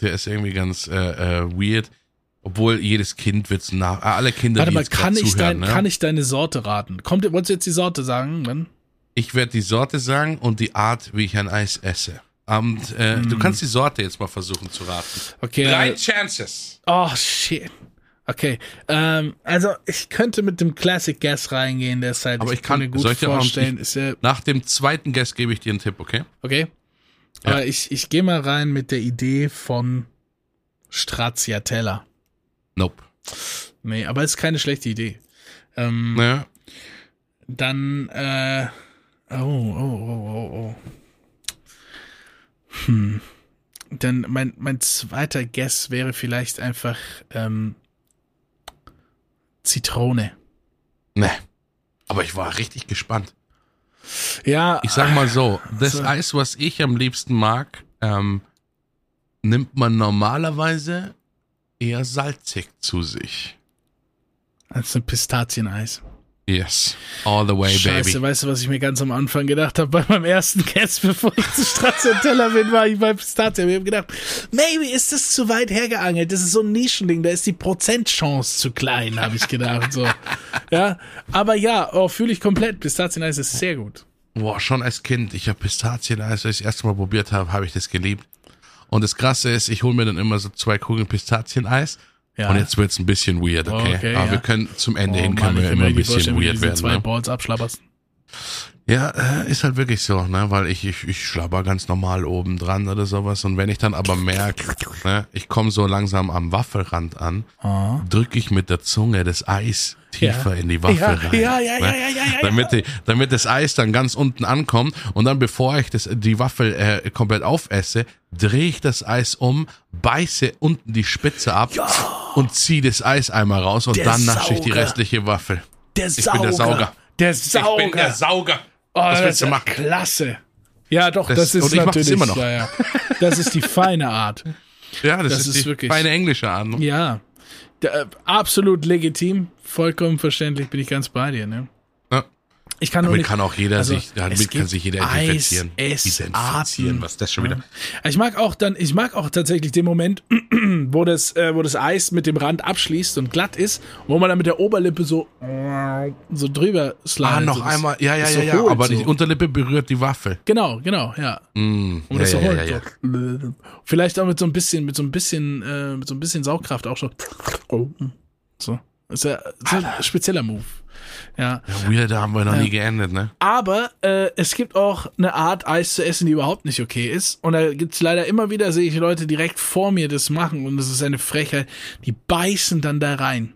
[SPEAKER 1] Der ist irgendwie ganz äh, äh, weird. Obwohl jedes Kind wird's nach. äh, Alle Kinder,
[SPEAKER 2] Warte mal, kann ich,
[SPEAKER 1] zuhören,
[SPEAKER 2] dein,
[SPEAKER 1] ne?
[SPEAKER 2] kann ich deine Sorte raten? Kommt, wolltest du jetzt die Sorte sagen? Dann?
[SPEAKER 1] Ich werde die Sorte sagen und die Art, wie ich ein Eis esse. Und äh,
[SPEAKER 2] Hm.
[SPEAKER 1] du kannst die Sorte jetzt mal versuchen zu raten.
[SPEAKER 2] Okay.
[SPEAKER 1] Drei
[SPEAKER 2] äh,
[SPEAKER 1] Chances.
[SPEAKER 2] Oh, shit. Okay, ähm, also ich könnte mit dem Classic Guess reingehen, der ist halt,
[SPEAKER 1] Aber ich kann-
[SPEAKER 2] mir gut vorstellen,
[SPEAKER 1] ich-
[SPEAKER 2] ist ja,
[SPEAKER 1] Nach dem zweiten Guess gebe ich dir einen Tipp, okay?
[SPEAKER 2] okay.
[SPEAKER 1] Ja.
[SPEAKER 2] Aber ich, ich gehe mal rein mit der Idee von Stracciatella.
[SPEAKER 1] Nope.
[SPEAKER 2] Nee, aber ist keine schlechte Idee. Ähm,
[SPEAKER 1] Naja,
[SPEAKER 2] Dann, äh, oh, oh, oh, oh, oh. Hm. Dann mein, mein zweiter Guess wäre vielleicht einfach, ähm, Zitrone.
[SPEAKER 1] ne. Aber ich war richtig gespannt.
[SPEAKER 2] Ja,
[SPEAKER 1] Ich sag mal so, das
[SPEAKER 2] So.
[SPEAKER 1] Eis, was ich am liebsten mag, ähm, nimmt man normalerweise eher salzig zu sich.
[SPEAKER 2] als ein Pistazieneis.
[SPEAKER 1] Yes. All the way,
[SPEAKER 2] Scheiße,
[SPEAKER 1] baby.
[SPEAKER 2] weißt du, was ich mir ganz am Anfang gedacht habe [laughs] bei meinem ersten Guest, bevor ich zu Stracciatella bin, war ich bei Pistazie. Ich habe gedacht, maybe ist das zu weit hergeangelt. Das ist so ein Nischending, da ist die Prozentchance zu klein, habe ich gedacht. So. Ja, aber ja, oh, fühle ich komplett. Pistazieneis ist sehr gut.
[SPEAKER 1] Boah, schon als Kind. Ich habe Pistazieneis, als ich das erste Mal probiert habe, habe ich das geliebt. Und das Krasse ist, ich hole mir dann immer so zwei Kugeln Pistazieneis.
[SPEAKER 2] Ja.
[SPEAKER 1] Und jetzt wird's ein bisschen weird, okay?
[SPEAKER 2] Okay,
[SPEAKER 1] Aber
[SPEAKER 2] ja.
[SPEAKER 1] wir können zum Ende hin
[SPEAKER 2] Oh
[SPEAKER 1] können
[SPEAKER 2] Mann,
[SPEAKER 1] wir immer ein bisschen weird werden.
[SPEAKER 2] zwei
[SPEAKER 1] Ne?
[SPEAKER 2] Balls abschlapperst.
[SPEAKER 1] Ja, äh, ist halt wirklich so, ne? Weil ich, ich, ich schlabber ganz normal oben dran oder sowas. Und wenn ich dann aber merke, ne, ich komme so langsam am Waffelrand an,
[SPEAKER 2] Ah.
[SPEAKER 1] drücke ich mit der Zunge das Eis tiefer
[SPEAKER 2] Ja.
[SPEAKER 1] in die Waffel
[SPEAKER 2] Ja,
[SPEAKER 1] rein.
[SPEAKER 2] ja, ja,
[SPEAKER 1] ne?
[SPEAKER 2] ja, ja, ja, ja,
[SPEAKER 1] damit, die, damit das Eis dann ganz unten ankommt und dann bevor ich das, die Waffel äh, komplett aufesse, drehe ich das Eis um, beiße unten die Spitze ab und ziehe das Eis einmal raus und
[SPEAKER 2] Der
[SPEAKER 1] dann nasche ich die restliche Waffel.
[SPEAKER 2] Der
[SPEAKER 1] Ich bin der Sauger.
[SPEAKER 2] Der Sauger.
[SPEAKER 1] Ich bin der Sauger.
[SPEAKER 2] Oh,
[SPEAKER 1] Was
[SPEAKER 2] das
[SPEAKER 1] willst du machen?
[SPEAKER 2] Klasse. Ja, doch, das,
[SPEAKER 1] Das-
[SPEAKER 2] ist
[SPEAKER 1] und ich
[SPEAKER 2] natürlich.
[SPEAKER 1] immer noch.
[SPEAKER 2] Ja, ja. Das ist die feine Art.
[SPEAKER 1] Ja, das,
[SPEAKER 2] Das
[SPEAKER 1] ist,
[SPEAKER 2] ist
[SPEAKER 1] die
[SPEAKER 2] wirklich-
[SPEAKER 1] feine englische Art. Ne?
[SPEAKER 2] Ja. Äh, absolut legitim, vollkommen verständlich, bin ich ganz bei dir. Ne?
[SPEAKER 1] Ja.
[SPEAKER 2] Ich kann
[SPEAKER 1] Damit
[SPEAKER 2] nicht.
[SPEAKER 1] kann auch jeder
[SPEAKER 2] also,
[SPEAKER 1] sich, damit kann sich jeder identifizieren. Identifizieren,
[SPEAKER 2] Eisarten.
[SPEAKER 1] was das schon wieder?
[SPEAKER 2] Ich mag auch dann, ich mag auch tatsächlich den Moment, [clears throat] wo das, äh, wo das Eis mit dem Rand abschließt und glatt ist, wo man dann mit der Oberlippe so, so drüber slidet.
[SPEAKER 1] Ah, noch
[SPEAKER 2] so, das
[SPEAKER 1] einmal, ja, ja, ja,
[SPEAKER 2] so
[SPEAKER 1] ja,
[SPEAKER 2] hohl
[SPEAKER 1] aber
[SPEAKER 2] so.
[SPEAKER 1] die Unterlippe berührt die Waffel.
[SPEAKER 2] Genau, genau, ja.
[SPEAKER 1] Mm,
[SPEAKER 2] Und
[SPEAKER 1] ja,
[SPEAKER 2] das so
[SPEAKER 1] ja,
[SPEAKER 2] holt.
[SPEAKER 1] ja, ja.
[SPEAKER 2] So. Vielleicht auch mit so ein bisschen, mit so ein bisschen, äh, mit so ein bisschen Saugkraft auch schon. So. Ist ja, ist ja ein spezieller Move. Ja.
[SPEAKER 1] Ja, Weird, da haben wir noch nie geendet, ne?
[SPEAKER 2] Aber äh, es gibt auch eine Art Eis zu essen, die überhaupt nicht okay ist. Und da gibt's leider immer wieder, sehe ich Leute direkt vor mir das machen und das ist eine Frechheit. Die beißen dann da rein.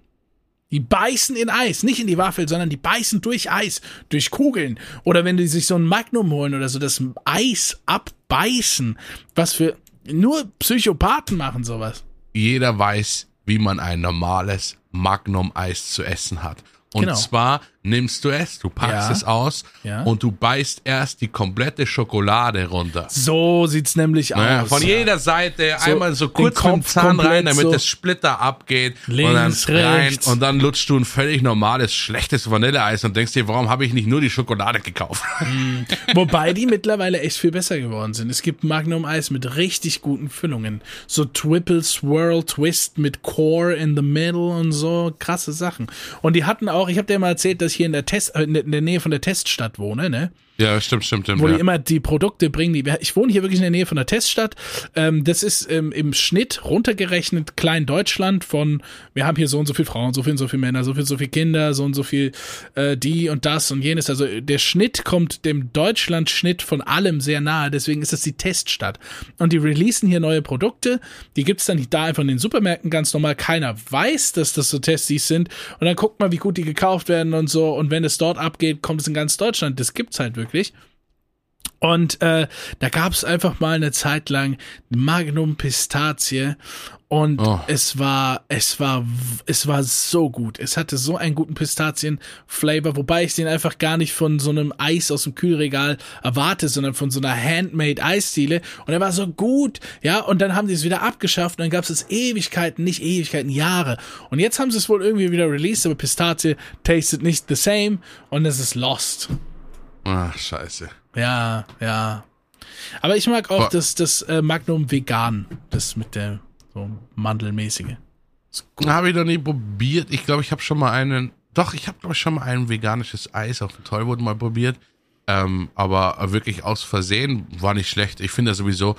[SPEAKER 2] Die beißen in Eis, nicht in die Waffel, sondern die beißen durch Eis, durch Kugeln. Oder wenn die sich so ein Magnum holen oder so, das Eis abbeißen. Was für, nur Psychopathen machen sowas.
[SPEAKER 1] Jeder weiß, wie man ein normales Magnum-Eis zu essen hat. Und
[SPEAKER 2] Genau.
[SPEAKER 1] zwar nimmst du es, du packst
[SPEAKER 2] Ja.
[SPEAKER 1] es aus
[SPEAKER 2] Ja.
[SPEAKER 1] und du beißt erst die komplette Schokolade runter.
[SPEAKER 2] So sieht's nämlich
[SPEAKER 1] Naja,
[SPEAKER 2] aus.
[SPEAKER 1] von jeder Seite
[SPEAKER 2] So,
[SPEAKER 1] einmal so kurz mit dem Zahn rein, damit
[SPEAKER 2] so.
[SPEAKER 1] das Splitter abgeht
[SPEAKER 2] Links,
[SPEAKER 1] und dann rein
[SPEAKER 2] rechts.
[SPEAKER 1] und dann lutschst du ein völlig normales, schlechtes Vanilleeis und denkst dir, warum habe ich nicht nur die Schokolade gekauft?
[SPEAKER 2] Wobei die mittlerweile echt viel besser geworden sind. Es gibt Magnum-Eis mit richtig guten Füllungen. So Triple Swirl Twist mit Core in the Middle und so. Krasse Sachen. Und die hatten auch, ich habe dir mal erzählt, dass ich hier in der Test, äh, in der Nähe von der Teststadt wohne, ne?
[SPEAKER 1] Ja, stimmt, stimmt, stimmt.
[SPEAKER 2] wo
[SPEAKER 1] ja.
[SPEAKER 2] die immer die Produkte bringen. Die, ich wohne hier wirklich in der Nähe von der Teststadt. Ähm, das ist ähm, im Schnitt runtergerechnet Klein Deutschland von, wir haben hier so und so viel Frauen, so viel und so viel Männer, so viel, so viel Kinder, so und so viel äh, die und das und jenes. Also der Schnitt kommt dem Deutschland-Schnitt von allem sehr nahe. Deswegen ist das die Teststadt. Und die releasen hier neue Produkte. Die gibt's dann da einfach in den Supermärkten ganz normal. Keiner weiß, dass das so Testis sind. Und dann guckt man, wie gut die gekauft werden und so. Und wenn es dort abgeht, kommt es in ganz Deutschland. Das gibt's halt wirklich. Und äh, da gab es einfach mal eine Zeit lang Magnum Pistazie und
[SPEAKER 1] Oh.
[SPEAKER 2] es war es war es war so gut. Es hatte so einen guten Pistazien-Flavor, wobei ich den einfach gar nicht von so einem Eis aus dem Kühlregal erwarte, sondern von so einer Handmade Eisdiele. Und er war so gut, ja. Und dann haben die es wieder abgeschafft und dann gab es es Ewigkeiten, nicht Ewigkeiten, Jahre. Und jetzt haben sie es wohl irgendwie wieder released, aber Pistazie tastet nicht the same und es ist lost.
[SPEAKER 1] Ach, scheiße.
[SPEAKER 2] Ja, ja. Aber ich mag auch
[SPEAKER 1] Boah.
[SPEAKER 2] das, das äh, Magnum Vegan, das mit der so Mandelmäßige.
[SPEAKER 1] Habe ich noch nie probiert. Ich glaube, ich habe schon mal einen. Doch, ich habe glaube ich schon mal ein veganisches Eis auf dem Tollwood mal probiert. Ähm, aber wirklich aus Versehen war nicht schlecht. Ich finde ja sowieso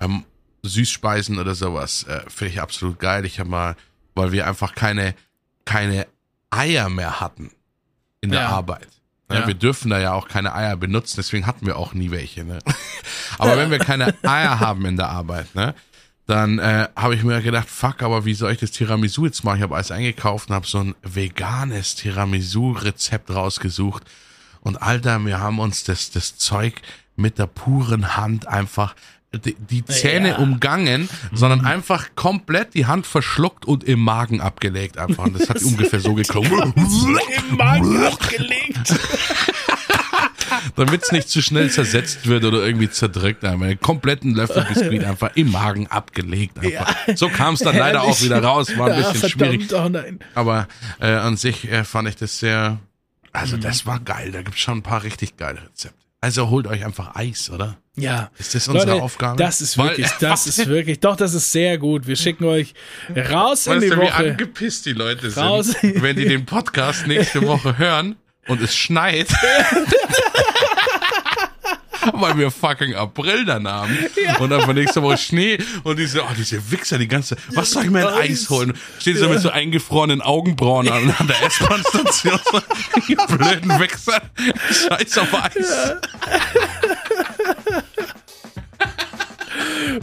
[SPEAKER 1] ähm, Süßspeisen oder sowas äh, finde ich absolut geil. Ich habe mal, weil wir einfach keine keine Eier mehr hatten in der
[SPEAKER 2] Ja.
[SPEAKER 1] Arbeit. Ne,
[SPEAKER 2] Ja.
[SPEAKER 1] Wir dürfen da ja auch keine Eier benutzen, deswegen hatten wir auch nie welche. Ne? Aber wenn wir keine [laughs] Eier haben in der Arbeit, ne, dann äh, habe ich mir gedacht, fuck, aber wie soll ich das Tiramisu jetzt machen? Ich habe alles eingekauft und habe so ein veganes Tiramisu-Rezept rausgesucht. Und Alter, wir haben uns das, das Zeug mit der puren Hand einfach die, die Zähne
[SPEAKER 2] Ja.
[SPEAKER 1] umgangen, sondern einfach komplett die Hand verschluckt und im Magen abgelegt einfach. Und das hat [laughs] ungefähr so geklungen. [laughs]
[SPEAKER 2] Im Magen abgelegt. [laughs]
[SPEAKER 1] Damit es nicht zu schnell zersetzt wird oder irgendwie zerdrückt. Einfach einen kompletten Löffel Biskuit einfach im Magen abgelegt. Einfach. So kam es dann leider auch wieder raus. War ein
[SPEAKER 2] Ja,
[SPEAKER 1] bisschen schwierig.
[SPEAKER 2] Oh.
[SPEAKER 1] Aber äh, an sich äh, fand ich das sehr, Also das war geil. Da gibt's schon ein paar richtig geile Rezepte. Also holt euch einfach Eis, oder?
[SPEAKER 2] Ja.
[SPEAKER 1] Ist das unsere
[SPEAKER 2] Leute,
[SPEAKER 1] Aufgabe?
[SPEAKER 2] Das ist
[SPEAKER 1] Weil-
[SPEAKER 2] wirklich, das ist [laughs] wirklich, doch, das ist sehr gut. Wir schicken euch raus in
[SPEAKER 1] Weißt
[SPEAKER 2] die
[SPEAKER 1] du, wie
[SPEAKER 2] Woche.
[SPEAKER 1] angepisst die Leute sind,
[SPEAKER 2] Raus. [laughs]
[SPEAKER 1] wenn die den Podcast nächste [laughs] Woche hören und es schneit. Weil wir fucking April dann haben. Und dann von nächste Woche Schnee und diese, oh, diese Wichser, die ganze, was soll ich mir ein
[SPEAKER 2] Eis
[SPEAKER 1] holen? Steht so mit so eingefrorenen Augenbrauen an, an der S-Bahn-Station. Die blöden Wichser. Scheiß auf Eis.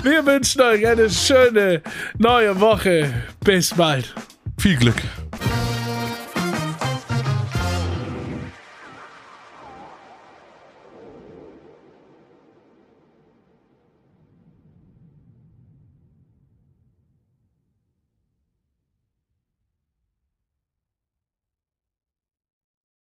[SPEAKER 2] Wir wünschen euch eine schöne neue Woche. Bis bald.
[SPEAKER 1] Viel Glück.